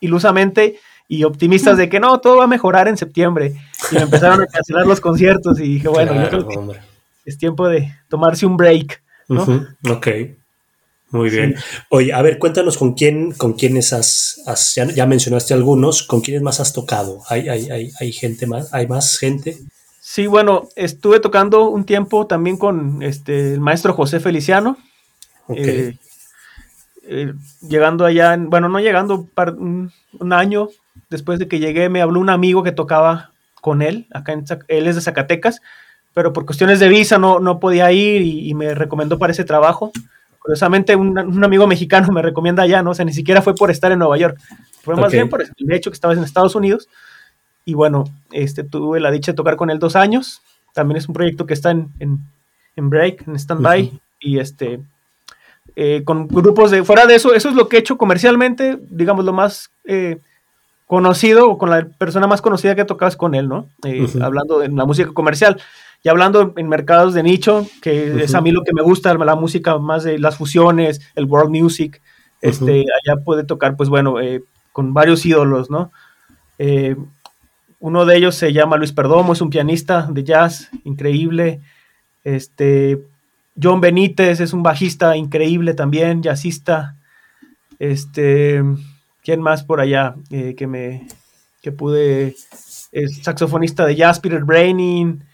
ilusamente y optimistas de que no, todo va a mejorar en septiembre. Y empezaron a cancelar los conciertos y dije, bueno, yo creo que es tiempo de tomarse un break. Ok. Muy bien. Oye, a ver, cuéntanos con quién, con quiénes has, ya, mencionaste algunos, con quiénes más has tocado. ¿Hay, hay, hay, gente más? ¿Hay más gente? Sí, bueno, estuve tocando un tiempo también con este, el maestro José Feliciano. Eh, eh, llegando allá, bueno, no llegando, un, un, año después de que llegué, me habló un amigo que tocaba con él, acá en, él es de Zacatecas, pero por cuestiones de visa no, no podía ir y, y me recomendó para ese trabajo curiosamente un, amigo mexicano me recomienda allá, ¿no? O sea, ni siquiera fue por estar en Nueva York, fue más bien por el hecho que estabas en Estados Unidos. Y bueno, este, tuve la dicha de tocar con él dos años. También es un proyecto que está en, en, break, en stand-by. Y este, eh, con grupos de, fuera de eso, eso es lo que he hecho comercialmente, digamos, lo más eh, conocido o con la persona más conocida que tocabas con él, ¿no? Eh, hablando de la música comercial. Y hablando en mercados de nicho, que es a mí lo que me gusta, la música más de las fusiones, el world music, este, allá puede tocar, pues bueno, eh, con varios ídolos, ¿no? Eh, uno de ellos se llama Luis Perdomo, es un pianista de jazz increíble. Este, John Benítez es un bajista increíble también, jazzista. Este, ¿quién más por allá eh, que me que pude? Es saxofonista de jazz, Peter Braining.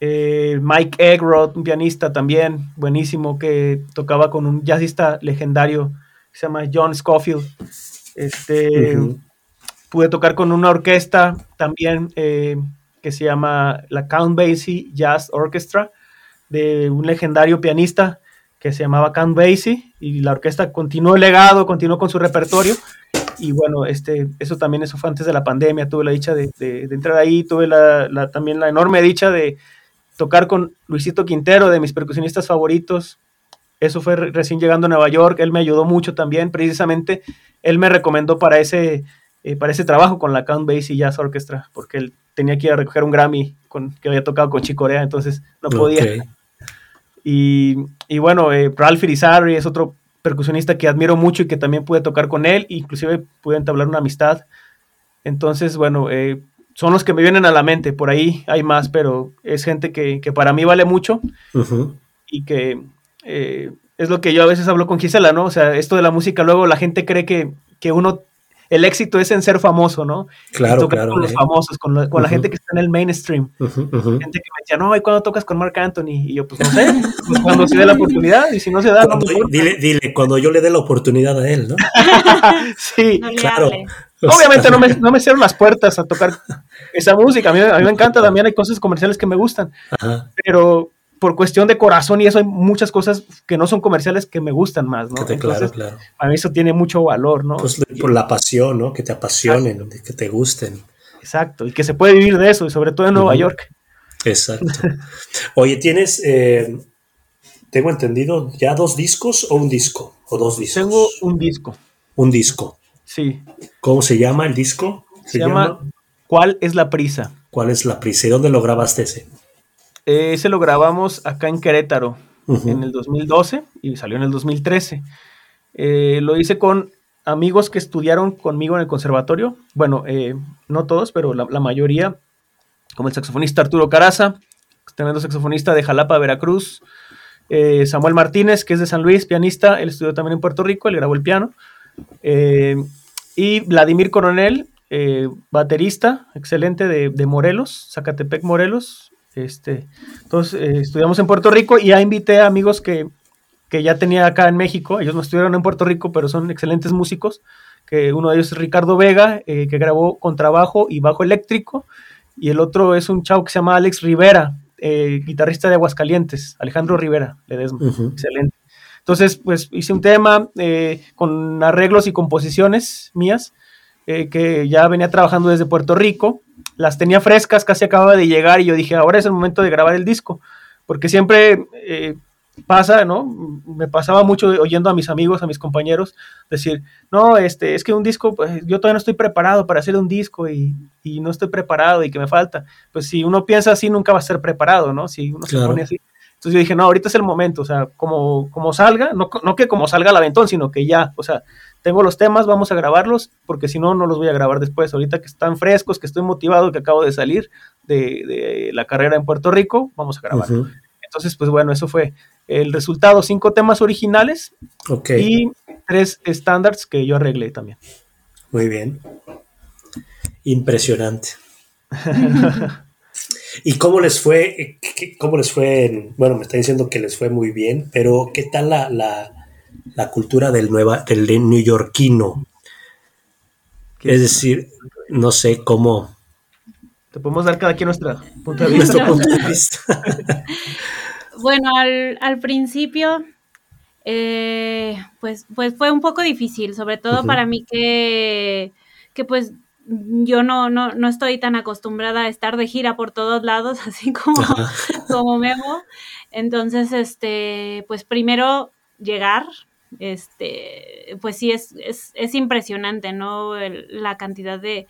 Eh, Mike Eggroth, un pianista también buenísimo que tocaba con un jazzista legendario que se llama John Scofield. Este, Pude tocar con una orquesta también eh, que se llama la Count Basie Jazz Orchestra de un legendario pianista que se llamaba Count Basie y la orquesta continuó el legado, continuó con su repertorio y bueno, este, eso también eso fue antes de la pandemia, tuve la dicha de, entrar ahí, tuve la, también la enorme dicha de, tocar con Luisito Quintero, de mis percusionistas favoritos. Eso fue recién llegando a Nueva York, él me ayudó mucho también, precisamente él me recomendó para ese, eh, para ese trabajo con la Count Basie Jazz Orchestra, porque él tenía que ir a recoger un Grammy con, que había tocado con Chicorea, entonces no podía. Y, y, bueno, eh, Ralph Irizarry es otro percusionista que admiro mucho y que también pude tocar con él, inclusive pude entablar una amistad. Entonces, bueno, eh, son los que me vienen a la mente, por ahí hay más, pero es gente que, para mí vale mucho y que, eh, es lo que yo a veces hablo con Gisela, ¿no? O sea, esto de la música, luego la gente cree que, que uno el éxito es en ser famoso, ¿no? Claro, claro. Con los famosos, con, la, gente que está en el mainstream. Gente que me decía, no, ¿y cuándo tocas con Mark Anthony? Y yo, pues no sé, pues cuando se dé la oportunidad, y si no se da, no Dile, dile, cuando yo le dé la oportunidad a él, ¿no? sí, claro. Obviamente no me, no me cierran las puertas a tocar esa música. A mí, a mí me encanta también, hay cosas comerciales que me gustan. Pero por cuestión de corazón y eso hay muchas cosas que no son comerciales que me gustan más, ¿no? claro, claro. A mí eso tiene mucho valor, ¿no? Pues por la pasión, ¿no? Que te apasionen, que te gusten. Exacto, y que se puede vivir de eso, y sobre todo en Nueva York. Exacto. Oye, ¿tienes, eh, tengo entendido, ya dos discos o un disco? ¿O dos discos? Tengo un disco. Un disco. Sí. ¿Cómo se llama el disco? Se, llama ¿Cuál es la prisa? ¿Cuál es la prisa? ¿Y dónde lo grabaste ese? ese lo grabamos acá en Querétaro en el 2012 y salió en el 2013. Eh, lo hice con amigos que estudiaron conmigo en el conservatorio. Bueno, eh, no todos, pero la, mayoría, como el saxofonista Arturo Caraza, tremendo saxofonista de Jalapa, Veracruz. Eh, Samuel Martínez, que es de San Luis, pianista, él estudió también en Puerto Rico, él grabó el piano. Y Vladimir Coronel, baterista, excelente de, de Morelos, Zacatepec, Morelos, este, entonces, eh, estudiamos en Puerto Rico y ya invité a amigos que, ya tenía acá en México. Ellos no estuvieron en Puerto Rico, pero son excelentes músicos. Que uno de ellos es Ricardo Vega, eh, que grabó contrabajo y bajo eléctrico. Y el otro es un chavo que se llama Alex Rivera, eh, guitarrista de Aguascalientes, Alejandro Rivera, le excelente. Entonces, pues hice un tema con arreglos y composiciones mías, que ya venía trabajando desde Puerto Rico las tenía frescas, casi acababa de llegar y yo dije, ahora es el momento de grabar el disco, porque siempre eh, pasa, ¿no? Me pasaba mucho oyendo a mis amigos, a mis compañeros, decir, no, este, es que un disco, pues yo todavía no estoy preparado para hacer un disco y, no estoy preparado y que me falta. Pues si uno piensa así, nunca va a ser preparado, ¿no? Si uno se pone así. Entonces yo dije, no, ahorita es el momento, o sea, como, como salga, no, no que como salga el aventón, sino que ya, o sea, tengo los temas, vamos a grabarlos, porque si no, no los voy a grabar después. Ahorita que están frescos, que estoy motivado, que acabo de salir de, la carrera en Puerto Rico, vamos a grabar. Entonces, pues bueno, eso fue el resultado, cinco temas originales y tres estándares que yo arreglé también. Muy bien. Impresionante. ¿Y cómo les fue? ¿Cómo les fue? bueno, me está diciendo que les fue muy bien, pero ¿qué tal la, la cultura del, nueva, del neoyorquino. Es decir, no sé cómo. Te podemos dar cada quien nuestra punto de vista. punto de vista. bueno, al, principio, eh, pues, pues fue un poco difícil, sobre todo para mí que, que pues yo no, no, no, estoy tan acostumbrada a estar de gira por todos lados, así como, como Memo. Entonces, este, pues primero llegar, este, pues sí, es, es, impresionante, ¿no? la cantidad de,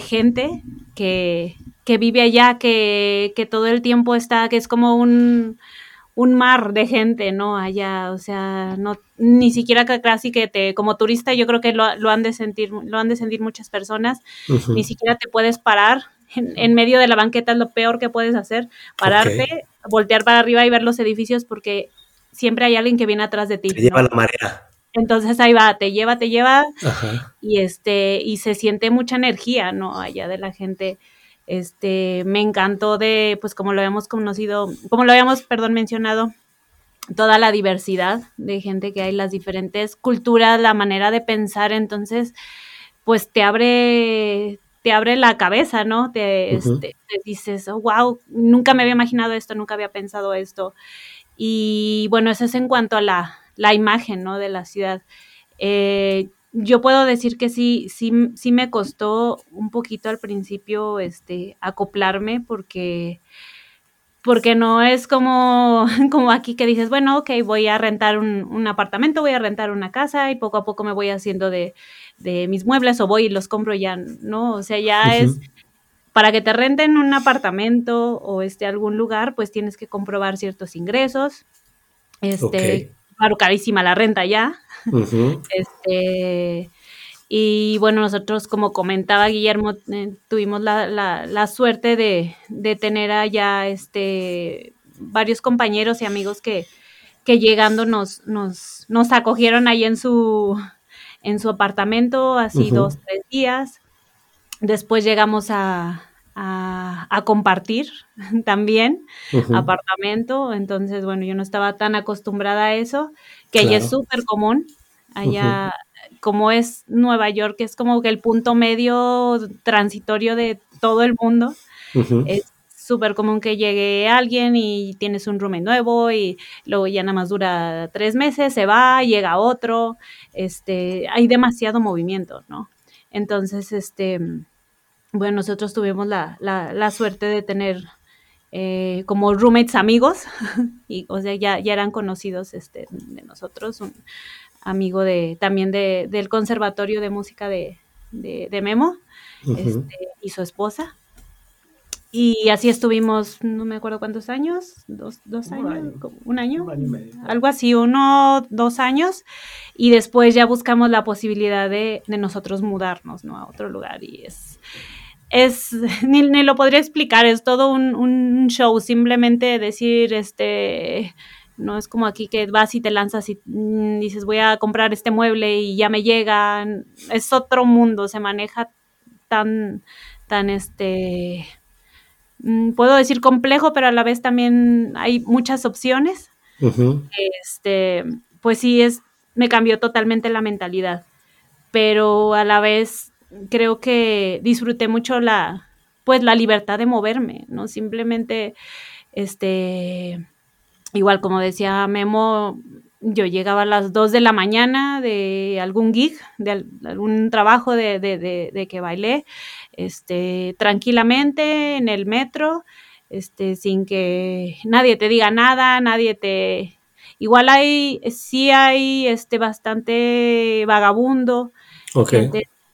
gente que, vive allá, que, todo el tiempo está, que es como un, mar de gente, ¿no? Allá, o sea, no, ni siquiera casi que te, como turista, yo creo que lo, han de sentir, lo han de sentir muchas personas, ni siquiera te puedes parar. En, medio de la banqueta es lo peor que puedes hacer, pararte, voltear para arriba y ver los edificios porque siempre hay alguien que viene atrás de ti. Te lleva la marea. Entonces ahí va, te lleva, te lleva, y este, y se siente mucha energía, ¿no? Allá de la gente. Este, me encantó de, pues como lo habíamos conocido, como lo habíamos, perdón, mencionado, toda la diversidad de gente que hay, las diferentes culturas, la manera de pensar, entonces, pues te abre, te abre la cabeza, ¿no? Te, este, te dices, oh, wow, nunca me había imaginado esto, nunca había pensado esto. Y bueno, eso es en cuanto a la, imagen ¿no? de la ciudad. Eh, yo puedo decir que sí, sí, sí me costó un poquito al principio este, acoplarme porque, porque no es como, como aquí que dices, bueno, ok, voy a rentar un, apartamento, voy a rentar una casa y poco a poco me voy haciendo de, mis muebles o voy y los compro ya, ¿no? O sea, ya es para que te renten un apartamento o este algún lugar, pues tienes que comprobar ciertos ingresos. Este, claro, carísima la renta ya. Este, y bueno, nosotros, como comentaba Guillermo, eh, tuvimos la, suerte de, tener allá este, varios compañeros y amigos que, que llegando nos, nos, nos acogieron ahí en su, en su apartamento, así dos, tres días. Después llegamos a, a, compartir también apartamento, entonces, bueno, yo no estaba tan acostumbrada a eso, que allá es súper común, allá como es Nueva York, es como que el punto medio transitorio de todo el mundo, es súper común que llegue alguien y tienes un roommate nuevo y luego ya nada más dura tres meses, se va, llega otro, este, hay demasiado movimiento, ¿no? Entonces, este, bueno, nosotros tuvimos la, la, suerte de tener eh, como roommates amigos, y, o sea, ya, ya eran conocidos este, de nosotros, un amigo de, también de, del Conservatorio de Música de, de, Memo este, y su esposa. Y así estuvimos, no me acuerdo cuántos años, dos, dos años, un año, algo así, uno, dos años, y después ya buscamos la posibilidad de, de nosotros mudarnos, ¿no? A otro lugar, y es, es, ni, ni, lo podría explicar, es todo un, un, show, simplemente decir, este, no es como aquí que vas y te lanzas y mm, dices voy a comprar este mueble y ya me llega, es otro mundo, se maneja tan, tan, este, mm, puedo decir complejo, pero a la vez también hay muchas opciones. Este, pues sí, es, me cambió totalmente la mentalidad, pero a la vez creo que disfruté mucho la, pues la libertad de moverme, ¿no? Simplemente, este, igual como decía Memo, yo llegaba a las 2 de la mañana de algún gig, de algún trabajo de, de, de, que bailé, este, tranquilamente en el metro, este, sin que nadie te diga nada, nadie te... Igual hay, sí hay este, bastante vagabundo,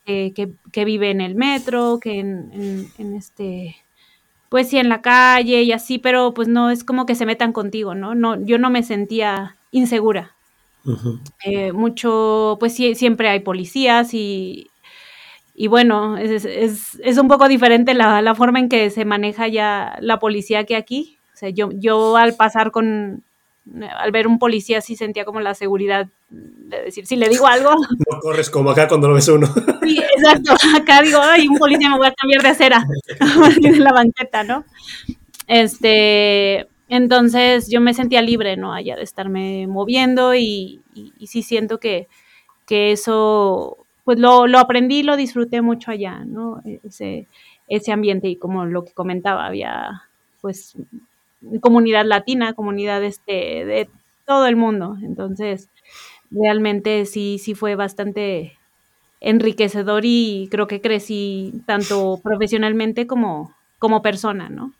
que, vive en el metro, que en, este, pues sí, en la calle y así, pero pues no es como que se metan contigo, ¿no? no yo no me sentía insegura. Eh, mucho, pues sí, siempre hay policías y, y bueno, es, es, un poco diferente la, la, forma en que se maneja ya la policía que aquí. O sea, yo, yo al pasar con, al ver un policía sí sentía como la seguridad de decir, si le digo algo... No corres como acá cuando lo ves uno. Sí, exacto. Acá digo, ay, un policía me voy a cambiar de acera de la banqueta, ¿no? Este, entonces yo me sentía libre, ¿no? Allá de estarme moviendo y, y, sí siento que, que eso, pues lo, lo, aprendí, lo disfruté mucho allá, ¿no? Ese, ese ambiente y como lo que comentaba, había pues comunidad latina, comunidad este, de todo el mundo. Entonces, realmente sí, sí fue bastante enriquecedor y creo que crecí tanto profesionalmente como, como persona, ¿no?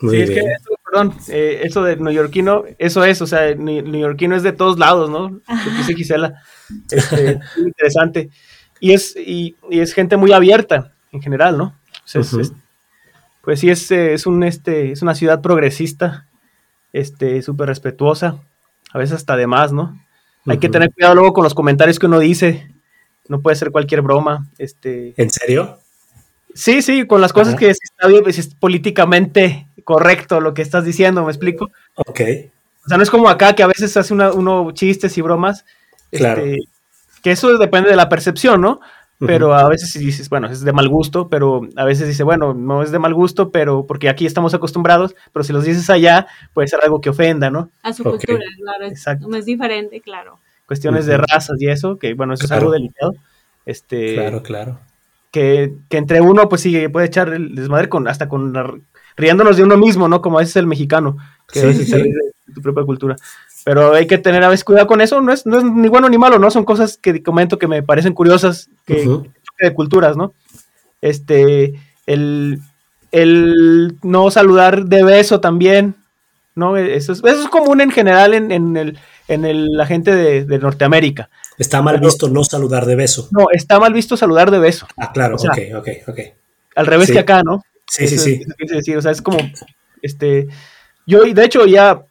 sí, es que eso, perdón, eh, eso de neoyorquino, eso es, o sea, neoyorquino es de todos lados, ¿no? Lo que dice Gisela, este, interesante. Y es, y, es gente muy abierta en general, ¿no? Pues sí, es, es, un, este, es una ciudad progresista, este, súper respetuosa, a veces hasta de más, ¿no? Hay que tener cuidado luego con los comentarios que uno dice. No puede ser cualquier broma. Este... ¿En serio? Sí, sí, con las cosas que está bien, pues, es políticamente correcto lo que estás diciendo, ¿me explico? Ok. O sea, no es como acá que a veces hace uno chistes y bromas. Claro. Este, que eso depende de la percepción, ¿no? Pero a veces dices, bueno, es de mal gusto, pero a veces dice, bueno, no es de mal gusto, pero porque aquí estamos acostumbrados, pero si los dices allá, puede ser algo que ofenda, ¿no? A su cultura, claro, Exacto. es diferente, claro. Cuestiones de razas y eso, que bueno, eso es algo delicado. Este, claro, claro. Que, que, entre uno, pues sí, puede echar el desmadre con, hasta con riéndonos de uno mismo, ¿no? Como a veces el mexicano, que sí, sí, tu propia cultura. Pero hay que tener a veces cuidado con eso, no es, no es ni bueno ni malo, ¿no? Son cosas que comento que me parecen curiosas, que, de culturas, ¿no? Este, el, el, no saludar de beso también, ¿no? Eso es, eso es común en general en, en, el, en el, la gente de, Norteamérica. Está mal visto no saludar de beso. No, está mal visto saludar de beso. Ah, claro, ok, ok, ok. Al revés que acá, ¿no? Sí, sí, sí. decir, o sea, es como, este, yo, de hecho, ya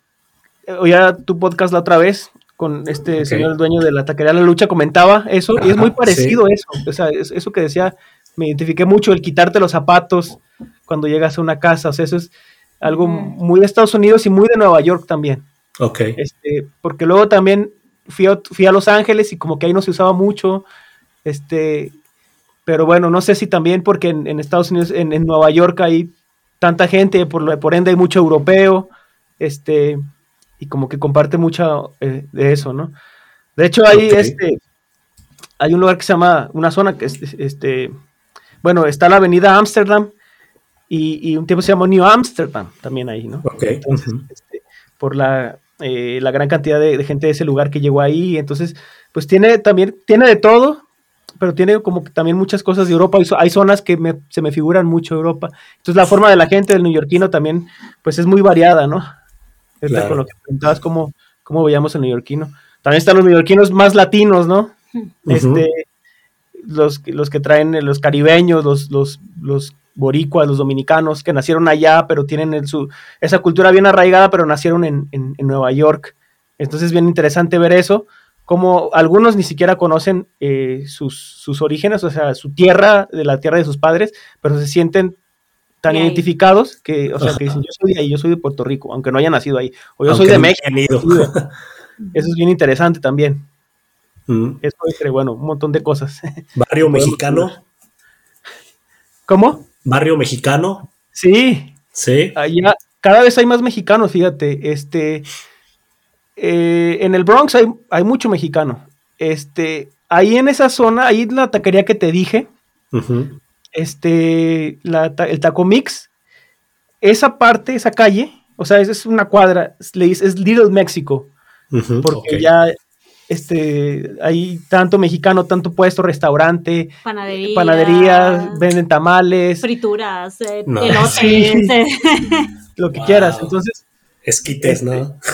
oía tu podcast la otra vez con este señor dueño de la taquería La Lucha, comentaba eso, y es muy parecido eso, o sea, eso que decía, me identifiqué mucho, el quitarte los zapatos cuando llegas a una casa, o sea, eso es, algo muy de Estados Unidos y muy de Nueva York también. Ok. Este, porque luego también fui a, fui a Los Ángeles y como que ahí no se usaba mucho. Este, pero bueno, no sé si también porque en, Estados Unidos, en, Nueva York hay tanta gente, por, por ende hay mucho europeo, este, y como que comparte mucho eh, de eso, ¿no? De hecho, hay este, hay un lugar que se llama, una zona que es, este, bueno, está la avenida Amsterdam y, un tiempo se llamó New Amsterdam también ahí, ¿no? Ok. Este, por la, eh, la, gran cantidad de, de, gente de ese lugar que llegó ahí, entonces, pues tiene también, tiene de todo, pero tiene como que también muchas cosas de Europa. Hay zonas que se me figuran mucho Europa. Entonces la forma de la gente del neoyorquino también, pues es muy variada, ¿no? Con lo que preguntabas, cómo, cómo veíamos el neoyorquino. También están los neoyorquinos más latinos, ¿no? Este, los, los que traen los caribeños, los, los, los boricuas, los dominicanos, que nacieron allá, pero tienen su, esa cultura bien arraigada, pero nacieron en, en, en Nueva York. Entonces es bien interesante ver eso como algunos ni siquiera conocen eh, sus, orígenes, o sea, su tierra, de la tierra de sus padres, pero se sienten tan identificados que, o sea, que dicen, yo soy de ahí, yo soy de Puerto Rico, aunque no haya nacido ahí, o yo soy de México. Eso es bien interesante también. Mm. Eso es, bueno, un montón de cosas. ¿Barrio mexicano? ¿Cómo? ¿Barrio mexicano? Sí. Sí. Allá, cada vez hay más mexicanos, fíjate, este eh, en el Bronx hay, mucho mexicano. Este, ahí en esa zona, ahí en la taquería que te dije, este, el Taco Mix, esa parte, esa calle, o sea, es, una cuadra, es, Little Mexico, porque ya este, hay tanto mexicano, tanto puesto, restaurante, panadería, venden tamales, frituras, eh, elotes, lo que quieras. Entonces, esquites, ¿no?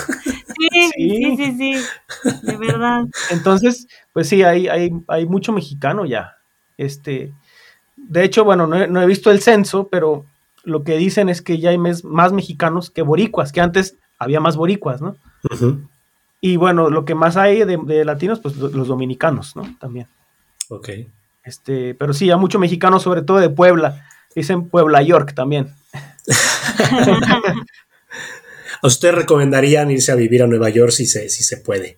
Sí, sí, sí, sí, de verdad. Entonces, pues sí, hay, hay, hay mucho mexicano ya. Este, de hecho, bueno, no he, visto el censo, pero lo que dicen es que ya hay más mexicanos que boricuas, que antes había más boricuas, ¿no? Y bueno, lo que más hay de, latinos, pues los dominicanos, ¿no? También. Ok. Este, pero sí, hay mucho mexicano, sobre todo de Puebla. Dicen Puebla York también. ¿A usted recomendarían irse a vivir a Nueva York si se, si se puede?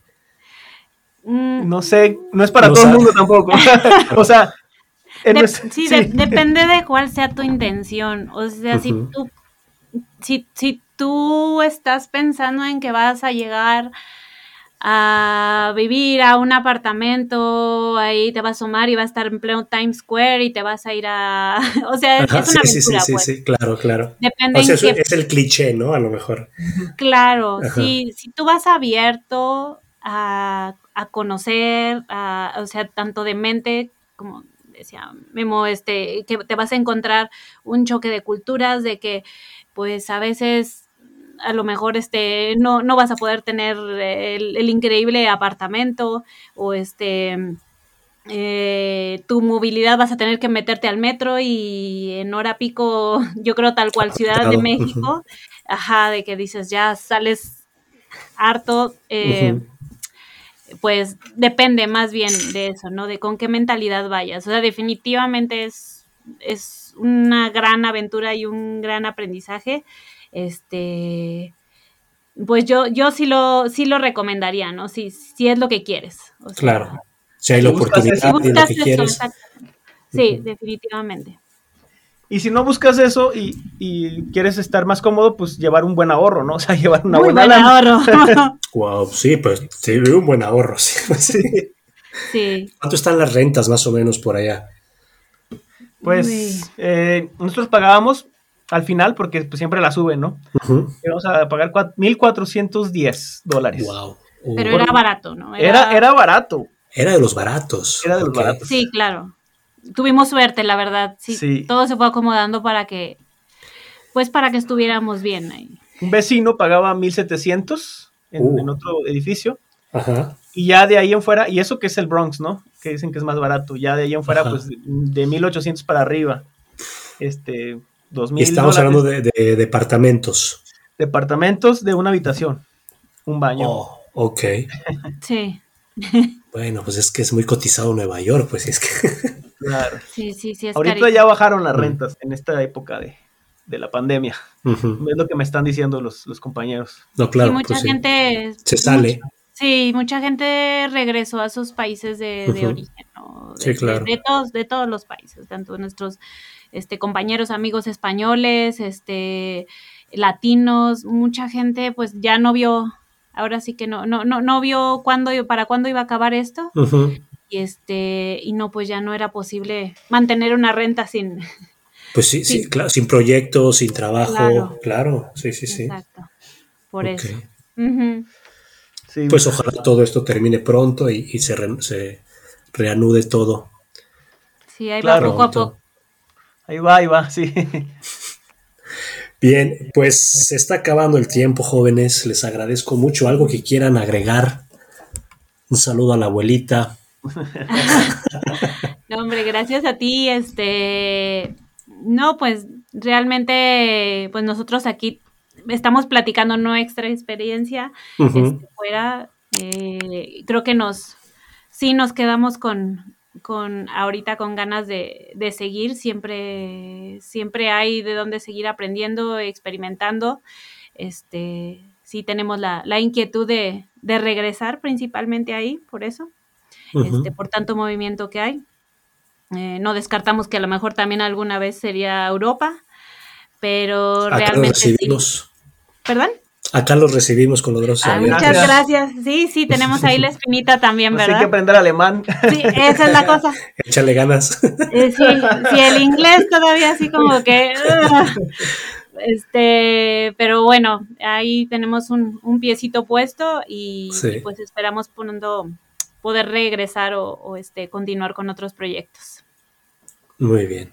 Mm. No sé, no es para todo el mundo tampoco. o sea, sí, depende de cuál sea tu intención. O sea, si tú si, si tú estás pensando en que vas a llegar a vivir a un apartamento, ahí te vas a sumar y va a estar en pleno Times Square y te vas a ir a... o sea, es una sí, aventura, sí, pues. sí, claro, claro. Depende o sea, es, el cliché, ¿no? A lo mejor. Claro, si, si tú vas abierto a, a conocer, a, o sea, tanto de mente como decía Memo, este, que te vas a encontrar un choque de culturas, de que pues a veces a lo mejor este, no, no vas a poder tener el, increíble apartamento o este, eh, tu movilidad vas a tener que meterte al metro y en hora pico, yo creo tal cual Ciudad de México, ajá, de que dices ya sales harto, eh, pues depende más bien de eso, ¿no? De con qué mentalidad vayas. O sea, definitivamente es, es una gran aventura y un gran aprendizaje este, pues yo, yo sí lo, sí lo recomendaría, ¿no? Si, si es lo que quieres. claro. Si hay la oportunidad y lo que quieres. Sí, definitivamente. Y si no buscas eso y, quieres estar más cómodo, pues llevar un buen ahorro, ¿no? O sea, llevar una buena buen ahorro. wow, sí, pues sí, un buen ahorro, sí. sí. sí. ¿Cuánto están las rentas más o menos por allá? Pues eh, nosotros pagábamos al final, porque pues, siempre la suben, ¿no? Vamos a pagar 1.410 dólares. Wow. Pero era barato, ¿no? Era... era... barato. Era de los baratos. Era de los baratos. Sí, claro. Tuvimos suerte, la verdad. Sí, Todo se fue acomodando para que, pues para que estuviéramos bien ahí. Un vecino pagaba 1.700 en, uh. en otro edificio. Ajá. Y ya de ahí en fuera, y eso que es el Bronx, ¿no? Que dicen que es más barato. Ya de ahí en fuera, pues de 1.800 para arriba. Este, Estamos hablando de, departamentos. Departamentos de una habitación, un baño. Oh, ok. sí. Bueno, pues es que es muy cotizado Nueva York, pues es que. Claro. Sí, sí, sí. Ahorita ya bajaron las rentas en esta época de, de la pandemia. Es lo que me están diciendo los, los compañeros. No, claro. mucha pues gente... Se sale. sí, mucha gente regresó a sus países de, origen, ¿no? sí, claro. De, todos, de todos los países, tanto nuestros este, compañeros, amigos españoles, este, latinos, mucha gente pues ya no vio, ahora sí que no, no, no, no vio cuándo, para cuándo iba a acabar esto. Y este, y no, pues ya no era posible mantener una renta sin, pues sí, sí, claro, sin proyectos, sin trabajo, claro, sí, sí, sí. Exacto, por eso. pues ojalá todo esto termine pronto y, se, se, reanude todo. Sí, ahí va poco a poco. Ahí va, ahí va, sí. Bien, pues se está acabando el tiempo, jóvenes. Les agradezco mucho. ¿Algo que quieran agregar? Un saludo a la abuelita. no, hombre, gracias a ti. Este, no, pues realmente, pues nosotros aquí estamos platicando nuestra experiencia este, fuera. Eh, creo que nos, sí nos quedamos con, con ahorita con ganas de, de, seguir. Siempre, siempre hay de dónde seguir aprendiendo, experimentando. Este, sí tenemos la, la inquietud de, de, regresar principalmente ahí, por eso, este, por tanto movimiento que hay. Eh, no descartamos que a lo mejor también alguna vez sería Europa, pero Acá realmente. Los recibimos. ¿Perdón? Acá los recibimos con los brazos ah, Muchas gracias. Sí, sí, tenemos ahí la espinita también, pues ¿verdad? hay que aprender alemán. Sí, esa es la cosa. Échale ganas. Eh, sí, sí, el inglés todavía así como que. este, pero bueno, ahí tenemos un, un piecito puesto y, pues esperamos poniendo, poder regresar o, o este, continuar con otros proyectos. Muy bien.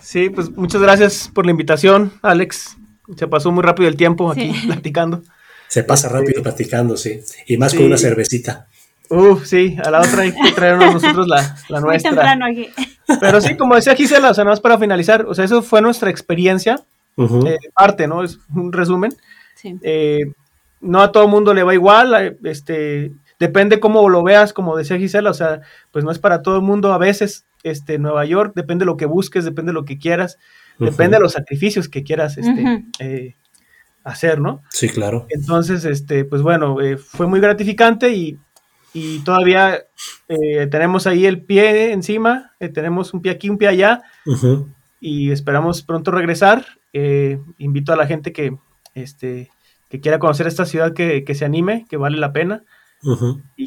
Sí, pues muchas gracias por la invitación, Alex. Se pasó muy rápido el tiempo aquí platicando. Se pasa este, rápido platicando, sí. Y más con una cervecita. Uf, sí, a la otra hay que traernos nosotros la, la nuestra. Muy temprano aquí. Pero sí, como decía Gisela, o sea, no es para finalizar, o sea, eso fue nuestra experiencia, eh, parte, ¿no? Es un resumen. Sí. Eh, no a todo mundo le va igual, eh, este, depende cómo lo veas, como decía Gisela, o sea, pues no es para todo el mundo a veces, este, Nueva York, depende de lo que busques, depende de lo que quieras, depende de los sacrificios que quieras este, eh, hacer, ¿no? Sí, claro. Entonces, este, pues bueno, eh, fue muy gratificante y, todavía eh, tenemos ahí el pie encima, tenemos un pie aquí, un pie allá, y esperamos pronto regresar. invito a la gente que, este, que quiera conocer esta ciudad que, que se anime, que vale la pena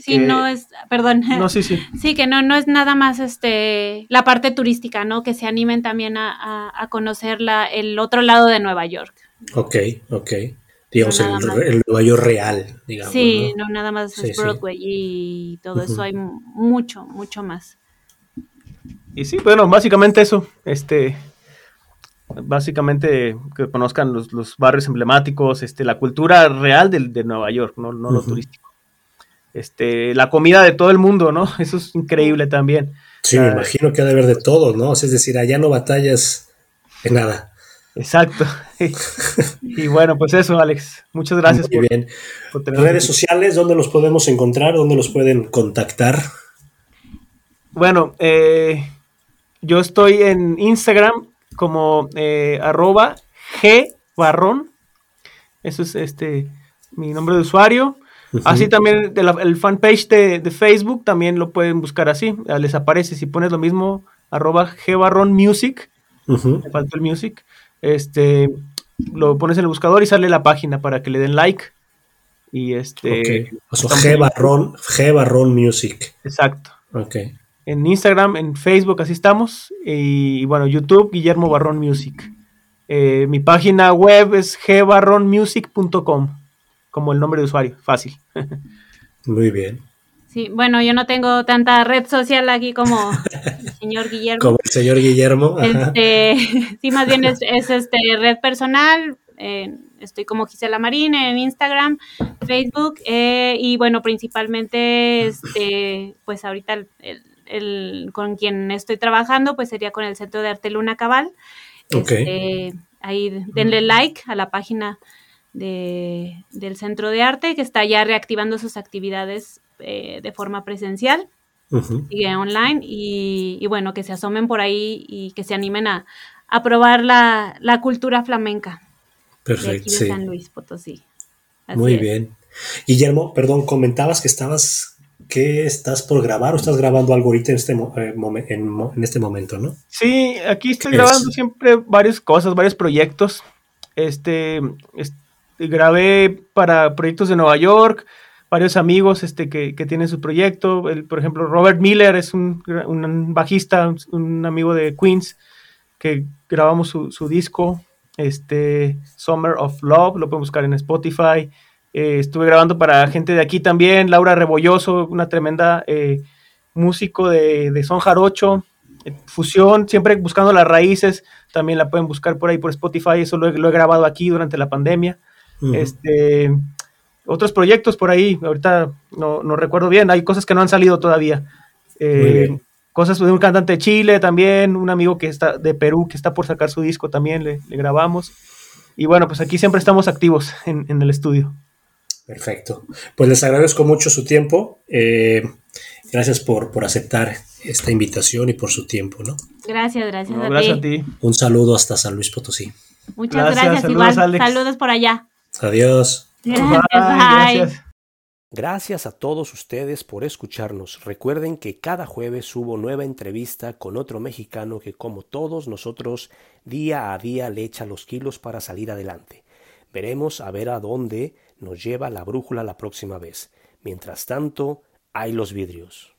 sí, no es, perdón. No, sí, sí. Sí, que no, no es nada más este la parte turística, ¿no? Que se animen también a, a, conocer la, el otro lado de Nueva York. Ok, ok. Digamos, el, Nueva York real, digamos. Sí, no, nada más es Broadway y todo eso, hay mucho, mucho más. Y sí, bueno, básicamente eso, este, básicamente que conozcan los, los barrios emblemáticos, este, la cultura real de, de Nueva York, no, no lo turístico este, la comida de todo el mundo, ¿no? Eso es increíble también. Sí, me imagino que ha de haber de todo, ¿no? Es decir, allá no batallas de nada. Exacto. y bueno, pues eso, Alex. Muchas gracias. Muy bien. Redes sociales, ¿dónde los podemos encontrar? ¿Dónde los pueden contactar? Bueno, eh, yo estoy en Instagram como eh, arroba G Barrón. Eso es este mi nombre de usuario. Así también el fanpage de, Facebook también lo pueden buscar así. Les aparece si pones lo mismo, arroba gbarronmusic. Me faltó el music. Este, lo pones en el buscador y sale la página para que le den like. Y este. G Music. Exacto. Ok. En Instagram, en Facebook, así estamos. Y, bueno, YouTube, Guillermo Barrón Music. Eh, mi página web es gbarronmusic.com como el nombre de usuario, fácil. Muy bien. Sí, bueno, yo no tengo tanta red social aquí como el señor Guillermo. Como el señor Guillermo. Este, sí, más bien es, este red personal. estoy como Gisela Marín en Instagram, Facebook eh, y bueno, principalmente, este, pues ahorita el, con quien estoy trabajando, pues sería con el Centro de Arte Luna Cabal. Este, ahí denle like a la página de, del Centro de Arte, que está ya reactivando sus actividades eh, de forma presencial y online, y, bueno, que se asomen por ahí y que se animen a, a probar la, la cultura flamenca. Perfecto. De aquí de San Luis Potosí. Muy bien. Guillermo, perdón, comentabas que estabas, que estás por grabar o estás grabando algo ahorita en este, eh, en, en este momento, ¿no? Sí, aquí estoy grabando siempre varias cosas, varios proyectos. Este, grabé para proyectos de Nueva York, varios amigos este, que, tienen su proyecto. Por ejemplo, Robert Miller es un, bajista, un amigo de Queens, que grabamos su, disco este, Summer of Love, lo pueden buscar en Spotify. Eh, estuve grabando para gente de aquí también, Laura Rebolloso, una tremenda eh, músico de, de, son jarocho, eh, fusión, siempre buscando las raíces, también la pueden buscar por ahí por Spotify, eso lo he, grabado aquí durante la pandemia. Este, otros proyectos por ahí, ahorita no, no, recuerdo bien, hay cosas que no han salido todavía cosas de un cantante de Chile también, un amigo que está de Perú que está por sacar su disco también, le, grabamos. Y bueno, pues aquí siempre estamos activos en, el estudio. Perfecto. Pues les agradezco mucho su tiempo. Eh, gracias por, por aceptar esta invitación y por su tiempo, ¿no? Gracias, gracias, a, ti. Un saludo hasta San Luis Potosí. Muchas gracias, igual. Saludos por allá. Adiós. Gracias, Gracias. Gracias a todos ustedes por escucharnos. Recuerden que cada jueves subo nueva entrevista con otro mexicano que como todos nosotros día a día le echa los kilos para salir adelante. Veremos a ver a dónde nos lleva la brújula la próxima vez. Mientras tanto, hay los vidrios.